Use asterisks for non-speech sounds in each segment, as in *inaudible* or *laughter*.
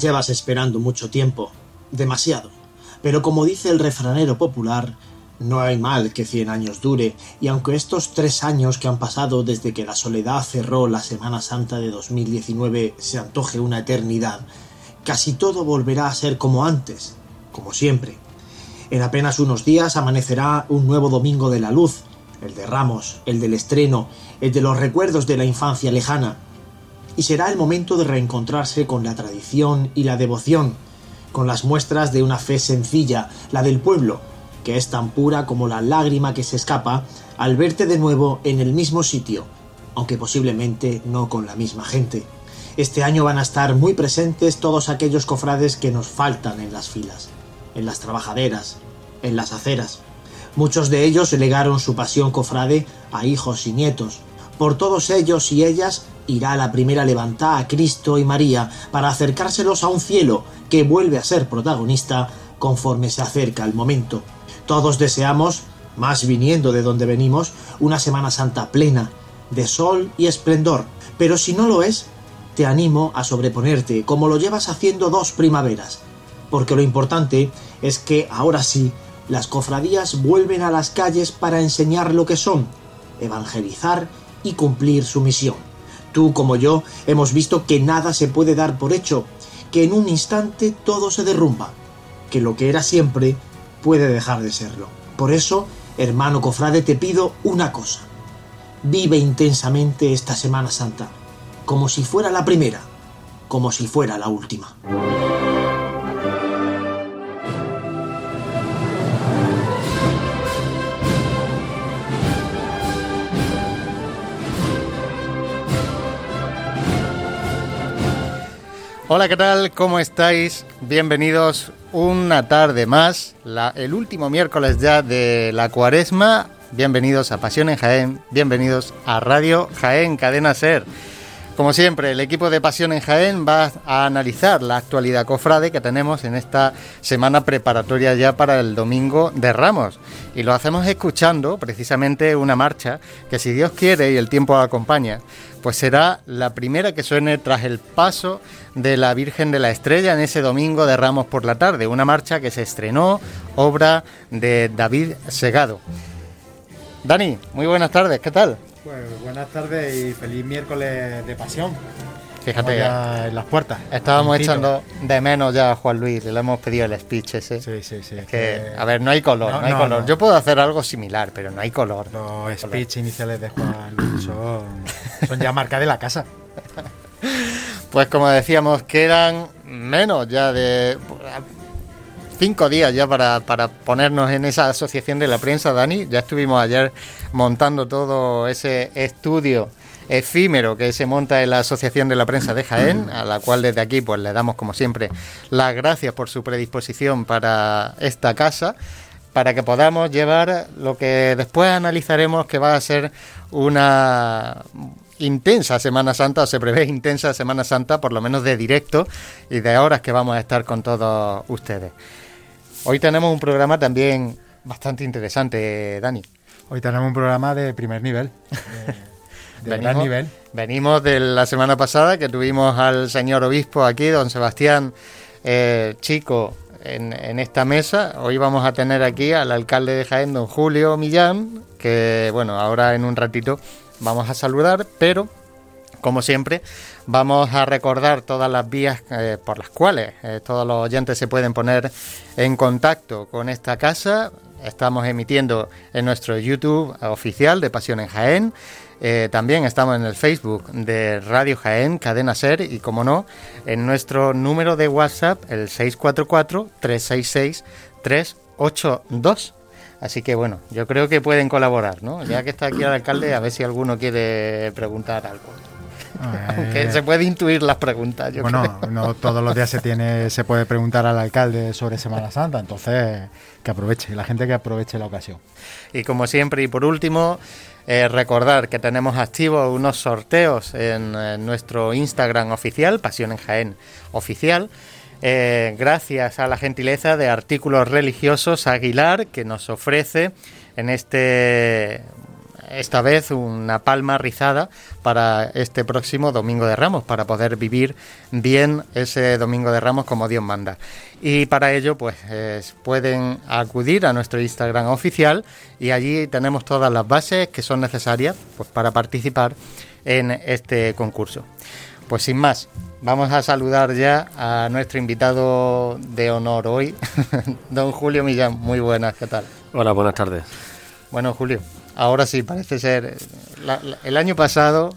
Llevas esperando mucho tiempo, demasiado. Pero como dice el refranero popular, no hay mal que cien años dure, y aunque estos tres años que han pasado desde que la soledad cerró la Semana Santa de 2019 se antoje una eternidad, casi todo volverá a ser como antes, como siempre. En apenas unos días amanecerá un nuevo domingo de la luz, el de Ramos, el del estreno, el de los recuerdos de la infancia lejana, y será el momento de reencontrarse con la tradición y la devoción, con las muestras de una fe sencilla, la del pueblo, que es tan pura como la lágrima que se escapa al verte de nuevo en el mismo sitio, aunque posiblemente no con la misma gente. Este año van a estar muy presentes todos aquellos cofrades que nos faltan en las filas, en las trabajaderas, en las aceras. Muchos de ellos legaron su pasión cofrade a hijos y nietos. Por todos ellos y ellas irá la primera levantada a Cristo y María para acercárselos a un cielo que vuelve a ser protagonista conforme se acerca el momento. Todos deseamos, más viniendo de donde venimos, una Semana Santa plena, de sol y esplendor, pero si no lo es, te animo a sobreponerte, como lo llevas haciendo dos primaveras, porque lo importante es que ahora sí, las cofradías vuelven a las calles para enseñar lo que son, evangelizar y cumplir su misión. Tú como yo hemos visto que nada se puede dar por hecho, que en un instante todo se derrumba, que lo que era siempre puede dejar de serlo. Por eso, hermano cofrade, te pido una cosa. Vive intensamente esta Semana Santa, como si fuera la primera, como si fuera la última. Hola, ¿qué tal? ¿Cómo estáis? Bienvenidos una tarde más, el último miércoles ya de la cuaresma. Bienvenidos a Pasión en Jaén, bienvenidos a Radio Jaén, Cadena Ser. Como siempre, el equipo de Pasión en Jaén va a analizar la actualidad cofrade que tenemos en esta semana preparatoria ya para el domingo de Ramos. Y lo hacemos escuchando precisamente una marcha que si Dios quiere y el tiempo acompaña, pues será la primera que suene tras el paso de la Virgen de la Estrella en ese domingo de Ramos por la tarde, una marcha que se estrenó, obra de David Segado. Dani, muy buenas tardes, ¿qué tal? Pues buenas tardes y feliz miércoles de pasión. Fíjate, ya en las puertas. Estábamos echando de menos ya a Juan Luis, le hemos pedido el speech ese. Sí, sí, sí. Es que, a ver, no hay color, no, hay color. Yo puedo hacer algo similar, pero no hay color. Los speech iniciales de Juan Luis son, son ya marca de la casa. *laughs* Pues como decíamos, quedan menos ya de cinco días ya para, para, ponernos en esa asociación de la prensa, Dani. Ya estuvimos ayer montando todo ese estudio efímero que se monta en la Asociación de la Prensa de Jaén, a la cual desde aquí pues le damos como siempre las gracias por su predisposición para esta casa, para que podamos llevar lo que después analizaremos que va a ser una intensa Semana Santa, o se prevé intensa Semana Santa, por lo menos de directo y de horas que vamos a estar con todos ustedes. Hoy tenemos un programa también bastante interesante, Dani. Hoy tenemos un programa de primer nivel. *laughs* De, gran nivel. Venimos de la semana pasada que tuvimos al señor obispo aquí, don Sebastián eh, Chico, en, en, esta mesa. Hoy vamos a tener aquí al alcalde de Jaén, don Julio Millán, que bueno, ahora en un ratito vamos a saludar, pero como siempre, vamos a recordar todas las vías eh, por las cuales eh, todos los oyentes se pueden poner en contacto con esta casa. Estamos emitiendo en nuestro YouTube oficial de Pasión en Jaén. Eh, también estamos en el Facebook de Radio Jaén, Cadena Ser y, como no, en nuestro número de WhatsApp, el 644-366-382. Así que bueno, yo creo que pueden colaborar, ¿no? Ya que está aquí el alcalde, a ver si alguno quiere preguntar algo. *laughs* Aunque eh, se puede intuir las preguntas. Yo bueno, no todos los días se tiene, se puede preguntar al alcalde sobre Semana Santa, entonces que aproveche, la gente que aproveche la ocasión. Y como siempre y por último, eh, recordar que tenemos activos unos sorteos en, en nuestro Instagram oficial, Pasión en Jaén oficial eh, gracias a la gentileza de Artículos Religiosos Aguilar, que nos ofrece en este esta vez una palma rizada para este próximo Domingo de Ramos, para poder vivir bien ese Domingo de Ramos como Dios manda. Y para ello, pues pueden acudir a nuestro Instagram oficial y allí tenemos todas las bases que son necesarias pues, para participar en este concurso. Pues sin más, vamos a saludar ya a nuestro invitado de honor hoy, *laughs* don Julio Millán. Muy buenas, ¿qué tal? Hola, buenas tardes. Bueno, Julio, ahora sí, parece ser... el año pasado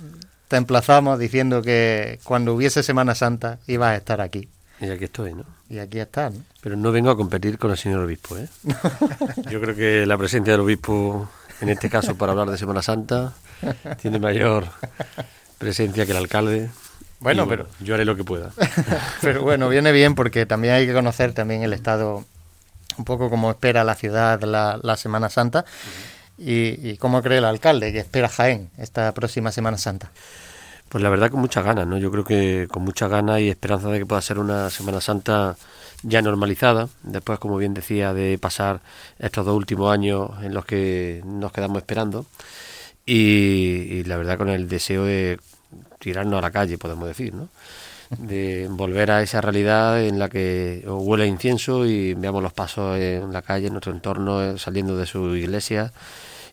te emplazamos diciendo que cuando hubiese Semana Santa ibas a estar aquí. Y aquí estoy, ¿no? Y aquí estás, Pero no vengo a competir con el señor obispo, ¿eh? *laughs* Yo creo que la presencia del obispo, en este caso para hablar de Semana Santa, tiene mayor presencia que el alcalde. Bueno, pero yo haré lo que pueda. *laughs* pero bueno, viene bien porque también hay que conocer también el estado un poco como espera la ciudad la, Semana Santa y, cómo cree el alcalde que espera Jaén esta próxima Semana Santa. Pues la verdad con muchas ganas, ¿no? Yo creo que con muchas ganas y esperanza de que pueda ser una Semana Santa ya normalizada, después, como bien decía, de pasar estos dos últimos años en los que nos quedamos esperando y, y la verdad con el deseo de tirarnos a la calle, podemos decir, ¿no? de volver a esa realidad en la que huele incienso y veamos los pasos en la calle, en nuestro entorno, eh, saliendo de su iglesia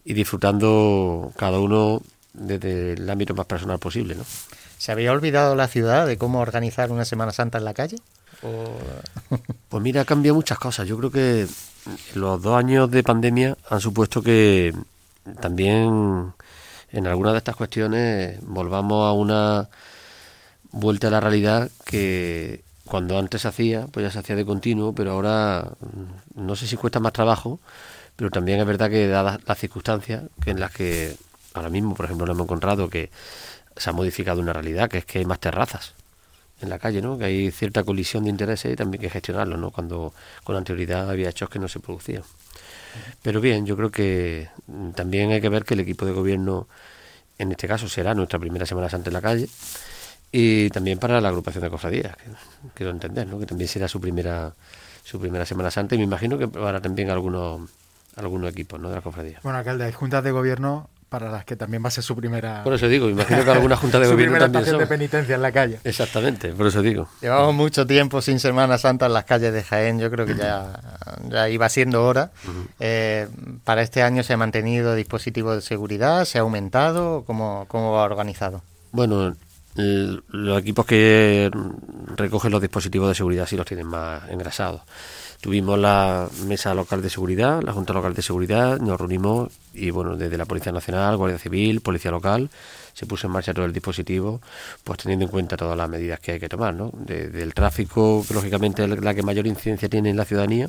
y disfrutando cada uno desde el ámbito más personal posible. ¿no? ¿Se había olvidado la ciudad de cómo organizar una Semana Santa en la calle? *laughs* Pues mira, ha cambiado muchas cosas. Yo creo que los dos años de pandemia han supuesto que también en algunas de estas cuestiones volvamos a una vuelta a la realidad que cuando antes se hacía, pues ya se hacía de continuo, pero ahora no sé si cuesta más trabajo, pero también es verdad que dadas las circunstancias en las que ahora mismo, por ejemplo, nos hemos encontrado que se ha modificado una realidad, que es que hay más terrazas en la calle, ¿no? Que hay cierta colisión de intereses y también que gestionarlo, ¿no? Cuando con anterioridad había hechos que no se producían. Pero bien, yo creo que mm, también hay que ver que el equipo de gobierno, en este caso, será nuestra primera Semana Santa en la calle y también para la agrupación de cofradías, que quiero entender, ¿no? que también será su primera su primera Semana Santa y me imagino que para también algunos algunos equipos ¿no? de la cofradía. Bueno, alcalde, hay juntas de gobierno para las que también va a ser su primera... Por eso digo, imagino que alguna junta de *laughs* gobierno primera también de penitencia en la calle. Exactamente, por eso digo. Llevamos mucho tiempo sin Semana Santa en las calles de Jaén, yo creo que ya, ya iba siendo hora. Eh, para este año se ha mantenido dispositivo de seguridad, se ha aumentado, ¿cómo, cómo va organizado? Bueno, los equipos que recogen los dispositivos de seguridad sí los tienen más engrasados. Tuvimos la mesa local de seguridad, la Junta Local de Seguridad, nos reunimos y bueno, desde la Policía Nacional, Guardia Civil, Policía Local, se puso en marcha todo el dispositivo, pues teniendo en cuenta todas las medidas que hay que tomar, ¿no? Desde el tráfico, que lógicamente es la que mayor incidencia tiene en la ciudadanía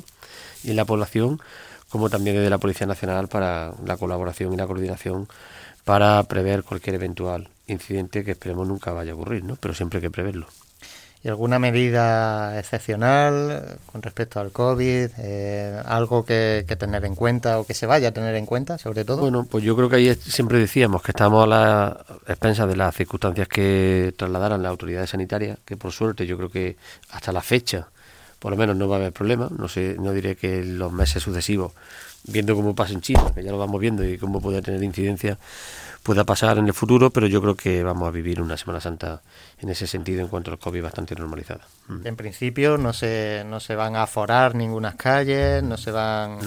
y en la población, como también desde la Policía Nacional para la colaboración y la coordinación para prever cualquier eventual incidente que esperemos nunca vaya a ocurrir, ¿no? Pero siempre hay que preverlo. ¿Y alguna medida excepcional con respecto al COVID? Eh, ¿Algo que, tener en cuenta o que se vaya a tener en cuenta, sobre todo? Bueno, pues yo creo que ahí siempre decíamos que estamos a la expensas de las circunstancias que trasladaran las autoridades sanitarias, que por suerte yo creo que hasta la fecha, por lo menos no va a haber problema. No sé, no diré que los meses sucesivos, viendo cómo pasa en China, que ya lo vamos viendo y cómo puede tener incidencia, pueda pasar en el futuro, pero yo creo que vamos a vivir una Semana Santa en ese sentido en cuanto al COVID bastante normalizada. Mm. En principio no se, no se van a aforar ninguna calles, no se van...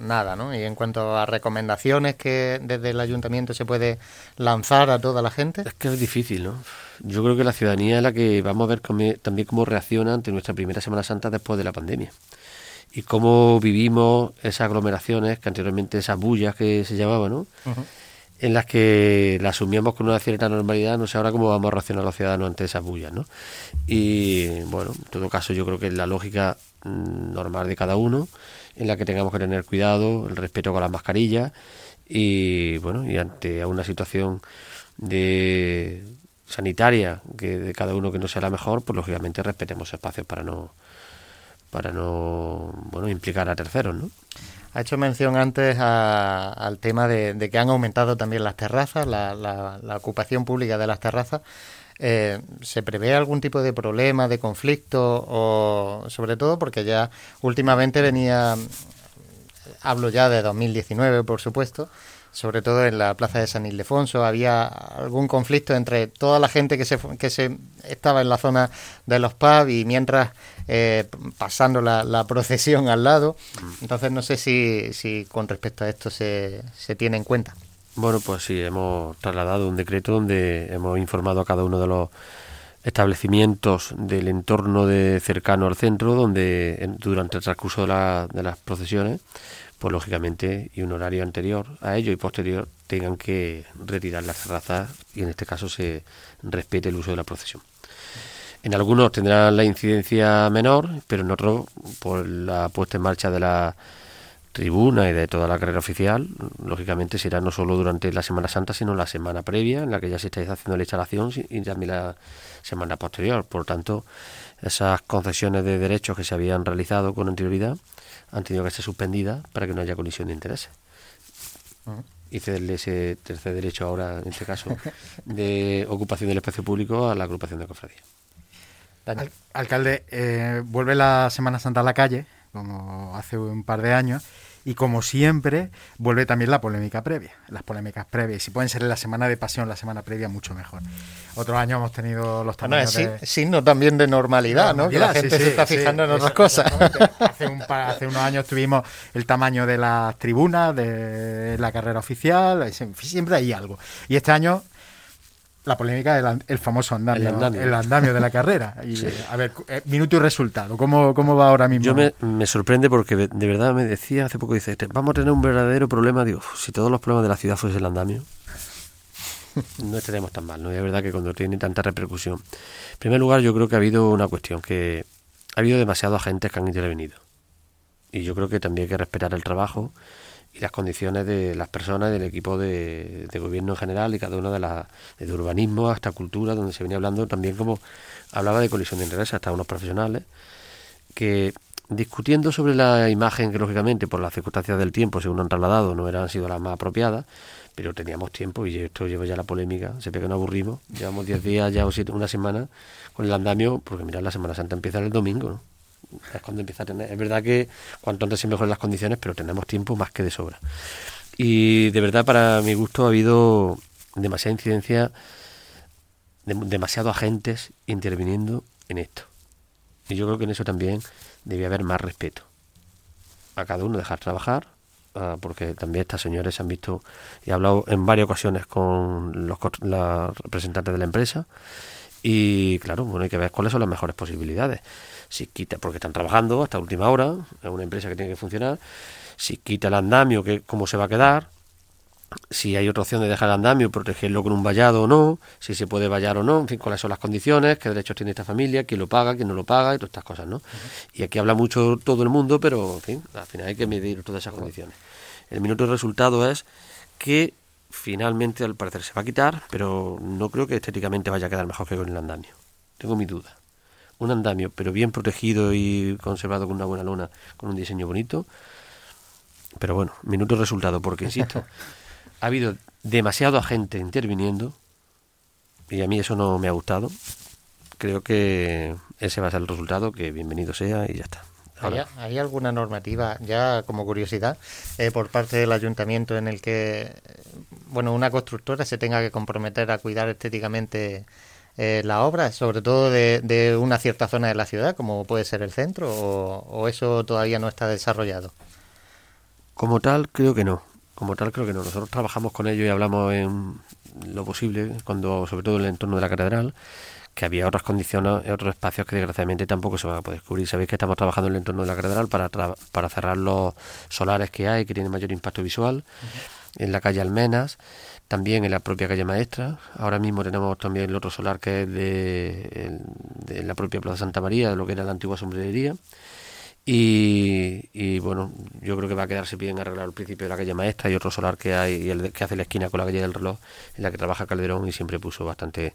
Nada, ¿no? Y en cuanto a recomendaciones que desde el ayuntamiento se puede lanzar a toda la gente. Es que es difícil, ¿no? Yo creo que la ciudadanía es la que vamos a ver también cómo reacciona ante nuestra primera Semana Santa después de la pandemia y cómo vivimos esas aglomeraciones, que anteriormente esas bullas que se llamaban, ¿no? en las que la asumíamos con una cierta normalidad, no sé ahora cómo vamos a reaccionar los ciudadanos ante esas bullas, ¿no? Y bueno, en todo caso yo creo que es la lógica mm, normal de cada uno, en la que tengamos que tener cuidado, el respeto con las mascarillas y bueno, y ante una situación de sanitaria que de cada uno que no sea la mejor, pues lógicamente respetemos espacios para no para no bueno implicar a terceros, ¿no? Ha hecho mención antes al tema de, que han aumentado también las terrazas, la, ocupación pública de las terrazas. Eh, ¿Se prevé algún tipo de problema, de conflicto? O sobre todo porque ya últimamente venía, hablo ya de 2019 por supuesto, sobre todo en la plaza de San Ildefonso, había algún conflicto entre toda la gente que se, que se estaba en la zona de los pubs y mientras eh, pasando la, procesión al lado. Entonces no sé si, si con respecto a esto se, se tiene en cuenta. Bueno, pues sí, hemos trasladado un decreto donde hemos informado a cada uno de los establecimientos del entorno de cercano al centro, donde durante el transcurso de, de las procesiones pues lógicamente, y un horario anterior a ello y posterior, tengan que retirar las terrazas y en este caso se respete el uso de la procesión. En algunos tendrán la incidencia menor, pero en otros, por la puesta en marcha de la tribuna y de toda la carrera oficial, lógicamente será no solo durante la Semana Santa, sino la semana previa, en la que ya se está haciendo la instalación, y también la semana posterior. Por tanto, esas concesiones de derechos que se habían realizado con anterioridad han tenido que ser suspendidas para que no haya colisión de intereses. Y cederle ese tercer derecho ahora, en este caso, de ocupación del espacio público a la agrupación de cofradía. alcalde, eh, vuelve la Semana Santa a la calle, como hace un par de años, y como siempre, vuelve también la polémica previa, las polémicas previas. Si pueden ser en la semana de pasión, la semana previa, mucho mejor. Otro año hemos tenido los tamaños bueno, es signo también de normalidad, ¿no? Que la gente se está fijando en otras cosas. *laughs* Hace, un, hace unos años tuvimos el tamaño de las tribunas, de la carrera oficial, siempre hay algo. Y este año la polémica del el famoso andamio, el andamio, de la *laughs* carrera. Y, A ver, eh, minuto y resultado, ¿cómo, cómo va ahora mismo? Yo me, me, sorprende porque de verdad me decía hace poco, dice, vamos a tener un verdadero problema, digo, si todos los problemas de la ciudad fuese el andamio, *laughs* no estaríamos tan mal, ¿no? Y es verdad que cuando tiene tanta repercusión. En primer lugar, yo creo que ha habido una cuestión, que ha habido demasiados agentes que han intervenido. Y yo creo que también hay que respetar el trabajo y las condiciones de las personas, del equipo de, gobierno en general y cada una de las, desde urbanismo hasta cultura, donde se venía hablando también como hablaba de colisión de intereses, hasta unos profesionales, que discutiendo sobre la imagen que lógicamente por las circunstancias del tiempo, según han trasladado, no eran sido las más apropiadas, pero teníamos tiempo y esto lleva ya la polémica, se ve que no aburrimos, llevamos 10 días ya o siete, una semana con el andamio, porque mirad, la Semana Santa empieza el domingo. Es cuando empieza. Es verdad que cuanto antes se mejoren las condiciones, pero tenemos tiempo más que de sobra. Y de verdad, para mi gusto, ha habido demasiada incidencia, demasiados agentes interviniendo en esto. Y yo creo que en eso también debía haber más respeto. A cada uno dejar trabajar, ah, porque también estas señores han visto y he hablado en varias ocasiones con los, los representantes de la empresa. Y claro, bueno, hay que ver cuáles son las mejores posibilidades. Si quita, porque están trabajando hasta última hora, es una empresa que tiene que funcionar, si quita el andamio, que, cómo se va a quedar, si hay otra opción de dejar el andamio, protegerlo con un vallado o no, si se puede vallar o no, en fin, cuáles son las condiciones, qué derechos tiene esta familia, quién lo paga, quién no lo paga y todas estas cosas, ¿no? Y aquí habla mucho todo el mundo, pero en fin, al final hay que medir todas esas condiciones. El minuto de resultado es que finalmente al parecer se va a quitar, pero no creo que estéticamente vaya a quedar mejor que con el andamio. Tengo mi duda un andamio, pero bien protegido y conservado con una buena lona, con un diseño bonito. Pero bueno, minuto resultado, porque insisto, *laughs* ha habido demasiado agente interviniendo y a mí eso no me ha gustado. Creo que ese va a ser el resultado, que bienvenido sea y ya está. ¿Hay, alguna normativa, ya como curiosidad, eh, por parte del ayuntamiento en el que, bueno, una constructora se tenga que comprometer a cuidar estéticamente eh, la obra, sobre todo de, una cierta zona de la ciudad, como puede ser el centro, o, eso todavía no está desarrollado? Como tal, creo que no. Como tal, creo que no. Nosotros trabajamos con ellos y hablamos en lo posible, cuando sobre todo en el entorno de la catedral, que había otras condiciones, otros espacios que desgraciadamente tampoco se van a poder cubrir. Sabéis que estamos trabajando en el entorno de la catedral para, para cerrar los solares que hay, que tienen mayor impacto visual, en la calle Almenas también en la propia calle Maestra. Ahora mismo tenemos también el otro solar que es de, la propia Plaza Santa María, de lo que era la antigua sombrería. Y, bueno, yo creo que va a quedarse bien arreglado el principio de la calle Maestra y otro solar que hay, y el que hace la esquina con la calle del reloj, en la que trabaja Calderón y siempre puso bastante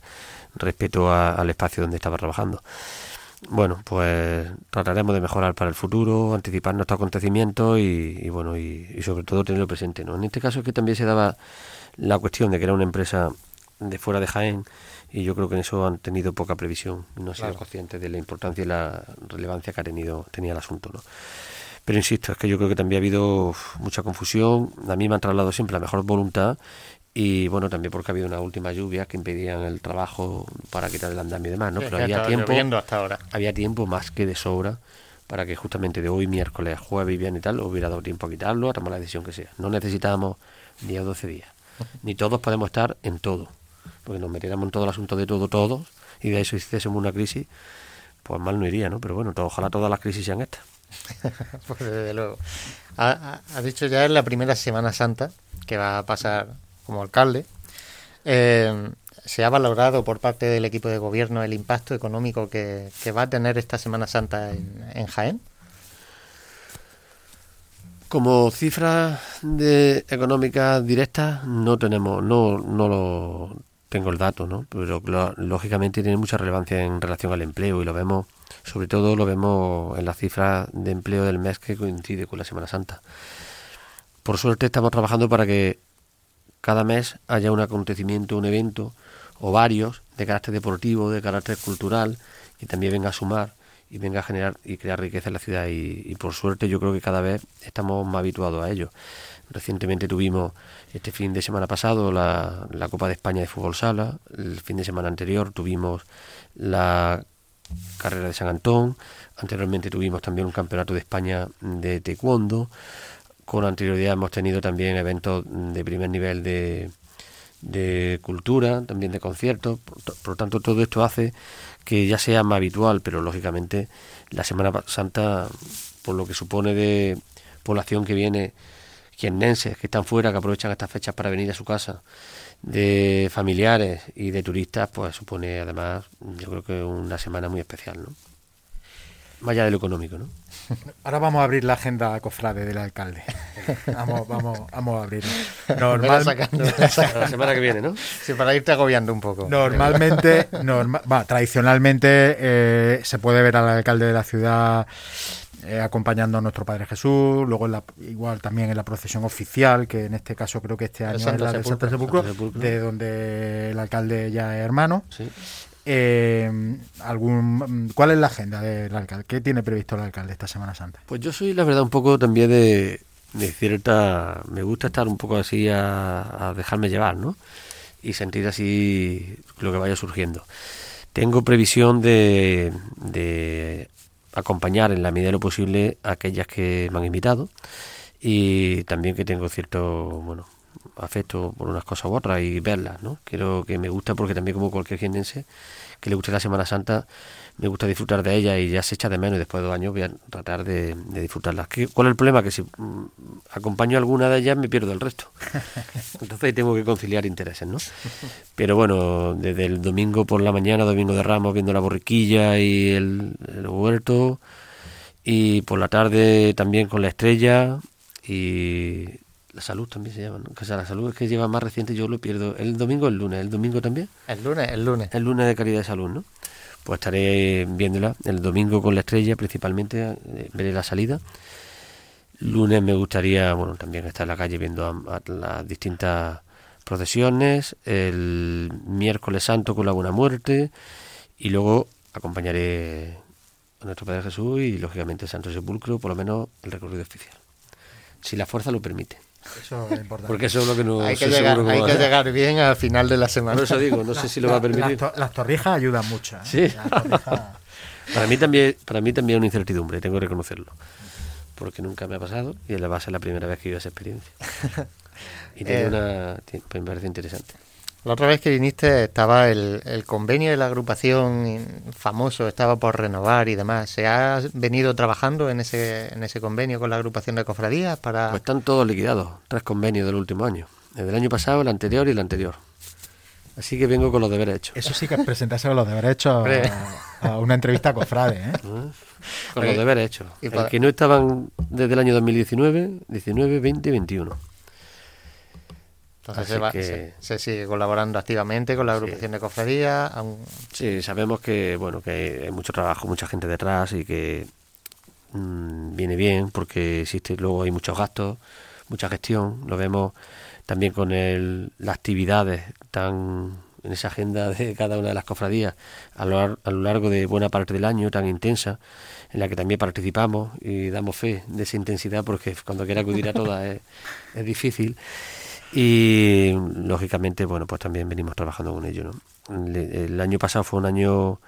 respeto al espacio donde estaba trabajando. Bueno, pues trataremos de mejorar para el futuro, anticipar nuestros acontecimientos y, bueno, y, y, sobre todo tenerlo presente. ¿no? En este caso es que también se daba la cuestión de que era una empresa de fuera de Jaén y yo creo que en eso han tenido poca previsión, no han sido conscientes de la importancia y la relevancia que ha tenido tenía el asunto, ¿no? Pero insisto, es que yo creo que también ha habido mucha confusión. A mí me han trasladado siempre la mejor voluntad y bueno, también porque ha habido una última lluvia que impedían el trabajo para quitar el andamio y demás, ¿no? Pero había tiempo, hasta ahora. había tiempo más que de sobra para que justamente de hoy, miércoles, jueves y viernes y tal, hubiera dado tiempo a quitarlo, a tomar la decisión que sea. No necesitábamos 10 o 12 días. Ni todos podemos estar en todo, porque nos metiéramos en todo el asunto de todo, todos, y de eso hiciésemos una crisis, pues mal no iría, ¿no? Pero bueno, ojalá todas las crisis sean estas. *laughs* pues desde luego. Ha, dicho ya en la primera Semana Santa, que va a pasar como alcalde, eh, ¿se ha valorado por parte del equipo de gobierno el impacto económico que, va a tener esta Semana Santa en, Jaén? Como cifra de económicas directas no tenemos, no, no lo tengo el dato, ¿no? Pero lógicamente tiene mucha relevancia en relación al empleo y lo vemos, sobre todo lo vemos en la cifra de empleo del mes que coincide con la Semana Santa. Por suerte estamos trabajando para que cada mes haya un acontecimiento, un evento o varios de carácter deportivo, de carácter cultural, y también venga a sumar y venga a generar y crear riqueza en la ciudad. Y, por suerte yo creo que cada vez estamos más habituados a ello. Recientemente tuvimos este fin de semana pasado la Copa de España de Fútbol Sala, el fin de semana anterior tuvimos la carrera de San Antón, anteriormente tuvimos también un campeonato de España de taekwondo, con anterioridad hemos tenido también eventos de primer nivel de, cultura, también de conciertos. Por, lo tanto, todo esto hace que ya sea más habitual, pero lógicamente la Semana Santa, por lo que supone de población que viene, quienenses que están fuera, que aprovechan estas fechas para venir a su casa, de familiares y de turistas, pues supone además, yo creo que una semana muy especial, ¿no? Más allá de lo económico, ¿no? Ahora vamos a abrir la agenda cofrade del alcalde. *laughs* Vamos, vamos, vamos a abrir. Normal... *laughs* la semana que viene, ¿no? Sí, para irte agobiando un poco. Normalmente, *laughs* tradicionalmente eh, se puede ver al alcalde de la ciudad eh, acompañando a nuestro Padre Jesús, luego igual también en la procesión oficial, que en este caso creo que este año es la del Santo Sepulcro, de donde el alcalde ya es hermano. Sí. Eh, algún, ¿Cuál es la agenda del alcalde? ¿Qué tiene previsto el alcalde esta Semana Santa? Pues yo soy, la verdad, un poco también de, cierta... Me gusta estar un poco así a, dejarme llevar, ¿no? Y sentir así lo que vaya surgiendo. Tengo previsión de, de acompañar en la medida de lo posible a aquellas que me han invitado y también que tengo cierto, bueno, afecto por unas cosas u otras y verlas, ¿no? Quiero que me gusta porque también como cualquier jienense que le guste la Semana Santa, me gusta disfrutar de ella y ya se echa de menos y después de dos años voy a tratar de, disfrutarlas. ¿Cuál es el problema? Que si mm, acompaño alguna de ellas me pierdo el resto. *laughs* Entonces tengo que conciliar intereses, ¿no? Pero bueno, desde el domingo por la mañana, domingo de Ramos, viendo la borriquilla y el, el huerto y por la tarde también con la estrella y la salud también se llama, ¿no? Que sea, la salud es que lleva más reciente, yo lo pierdo. ¿El domingo o el lunes? ¿El domingo también? El lunes, el lunes. El lunes de calidad de salud, ¿no? Pues estaré viéndola. El domingo con la estrella, principalmente, eh, veré la salida. Lunes me gustaría, bueno, también estar en la calle viendo las distintas procesiones. El miércoles santo con la buena muerte. Y luego acompañaré a nuestro Padre Jesús y, lógicamente, Santo Sepulcro, por lo menos el recorrido oficial. Si la fuerza lo permite. Eso es importante. Porque eso es lo que no hay que, llegar, hay que llegar bien al final de la semana. Por eso digo, no sé si lo va a permitir. Las, torrijas ayudan mucho. ¿eh? Sí. *laughs* para mí también, para mí también es una incertidumbre, tengo que reconocerlo. Porque nunca me ha pasado y va a ser la primera vez que vivo esa experiencia. Y tiene eh, una, pues me parece interesante. La otra vez que viniste estaba el, convenio de la agrupación famoso, estaba por renovar y demás. ¿Se ha venido trabajando en ese, en ese convenio con la agrupación de cofradías para...? Pues están todos liquidados, tres convenios del último año. El del año pasado, el anterior y el anterior. Así que vengo con los deberes hechos. Eso sí que es presentarse con los deberes hechos a, una entrevista a cofrade, ¿eh? *laughs* Con los deberes hechos. Y que no estaban desde el año 2019, 19, 20 y 21. Entonces se, sigue colaborando activamente con la agrupación de cofradías. Sí, sabemos que bueno que hay mucho trabajo, mucha gente detrás y que mm, viene bien porque existe luego hay muchos gastos, mucha gestión. Lo vemos también con el, las actividades tan en esa agenda de cada una de las cofradías a lo, a lo largo de buena parte del año tan intensa, en la que también participamos y damos fe de esa intensidad porque cuando quiera acudir a todas es, es difícil. Y lógicamente, bueno, pues también venimos trabajando con ello. ¿no? El año pasado fue un año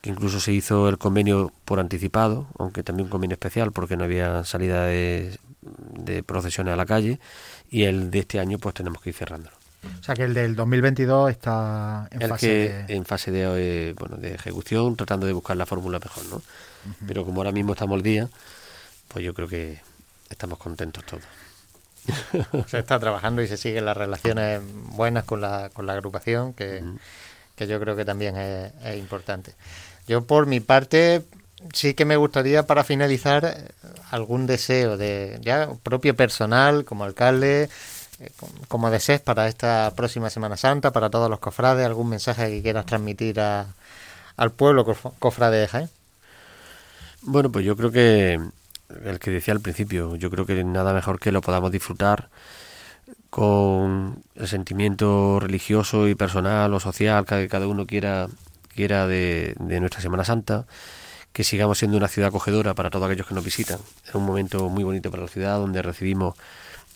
que incluso se hizo el convenio por anticipado, aunque también un convenio especial porque no había salida de, de procesiones a la calle, y el de este año pues tenemos que ir cerrándolo. O sea que el del 2022 está en el fase que de... en fase de, eh, bueno, de ejecución, tratando de buscar la fórmula mejor, ¿no? Pero como ahora mismo estamos al día, pues yo creo que estamos contentos todos. *laughs* se está trabajando y se siguen las relaciones buenas con la, con la agrupación, que, que yo creo que también es, es importante. Yo por mi parte sí que me gustaría para finalizar algún deseo de ya propio personal como alcalde eh, com- como desees para esta próxima Semana Santa para todos los cofrades algún mensaje que quieras transmitir a- al pueblo cof- cofrade de Jaén Bueno, pues yo creo que el que decía al principio, yo creo que nada mejor que lo podamos disfrutar con el sentimiento religioso y personal o social que cada uno quiera, quiera de, de nuestra Semana Santa, que sigamos siendo una ciudad acogedora para todos aquellos que nos visitan. Es un momento muy bonito para la ciudad donde recibimos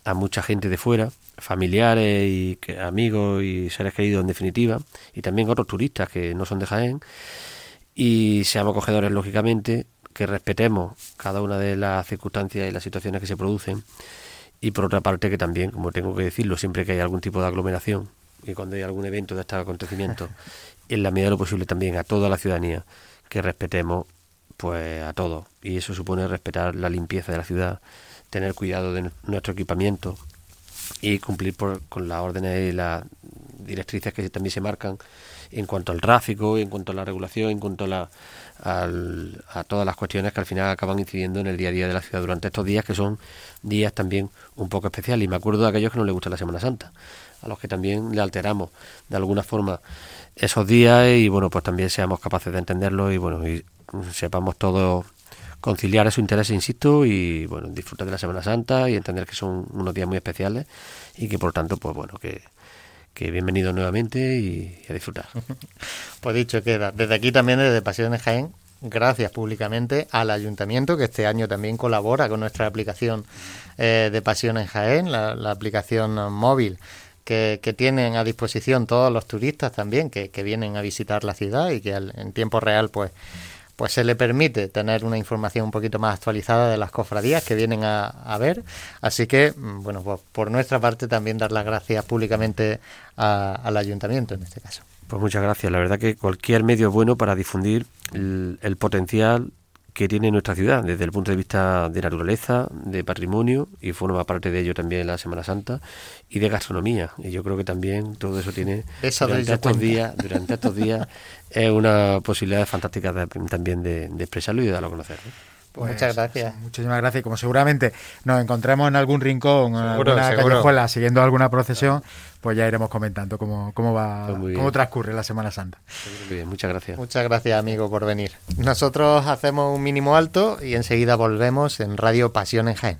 a mucha gente de fuera, familiares y amigos y seres queridos en definitiva, y también otros turistas que no son de Jaén, y seamos acogedores lógicamente, que respetemos cada una de las circunstancias y las situaciones que se producen, y por otra parte que también, como tengo que decirlo, siempre que hay algún tipo de aglomeración y cuando hay algún evento de estos acontecimientos, *laughs* en la medida de lo posible también a toda la ciudadanía, que respetemos pues a todos, y eso supone respetar la limpieza de la ciudad, tener cuidado de nu- nuestro equipamiento y cumplir por- con las órdenes y las directrices que también se marcan en cuanto al tráfico, en cuanto a la regulación, en cuanto a, la- al- a todas las cuestiones que al final acaban incidiendo en el día a día de la ciudad durante estos días que son días también un poco especiales. Y me acuerdo de aquellos que no les gusta la Semana Santa, a los que también le alteramos de alguna forma esos días y bueno, pues también seamos capaces de entenderlo y bueno, y sepamos todos conciliar esos intereses, insisto, y bueno, disfrutar de la Semana Santa y entender que son unos días muy especiales y que por tanto, pues bueno, que, que bienvenidos nuevamente y, a disfrutar. *laughs* Pues dicho queda. Desde aquí también, desde Pasiones Jaén, gracias públicamente al ayuntamiento que este año también colabora con nuestra aplicación eh, de Pasiones Jaén, la, aplicación móvil que, tienen a disposición todos los turistas también que, vienen a visitar la ciudad y que en tiempo real pues pues se le permite tener una información un poquito más actualizada de las cofradías que vienen a, a ver. Así que, mm, bueno, pues por nuestra parte también dar las gracias públicamente a- al ayuntamiento en este caso. Pues muchas gracias. La verdad que cualquier medio es bueno para difundir el, el potencial que tiene nuestra ciudad desde el punto de vista de naturaleza, de patrimonio y forma parte de ello también la Semana Santa y de gastronomía. Y yo creo que también todo eso tiene Eso durante estos cuenta. días, durante estos días *laughs* es una posibilidad fantástica de- también de, de expresarlo y de darlo a conocer. ¿no? Pues muchas gracias. Muchísimas gracias. Y como seguramente nos encontremos en algún rincón, en alguna siguiendo alguna procesión, pues ya iremos comentando cómo, cómo va, Pues cómo transcurre la Semana Santa. Muy bien, muchas gracias. Muchas gracias, amigo, por venir. Nosotros hacemos un mínimo alto y enseguida volvemos en Radio Pasión en Jaén.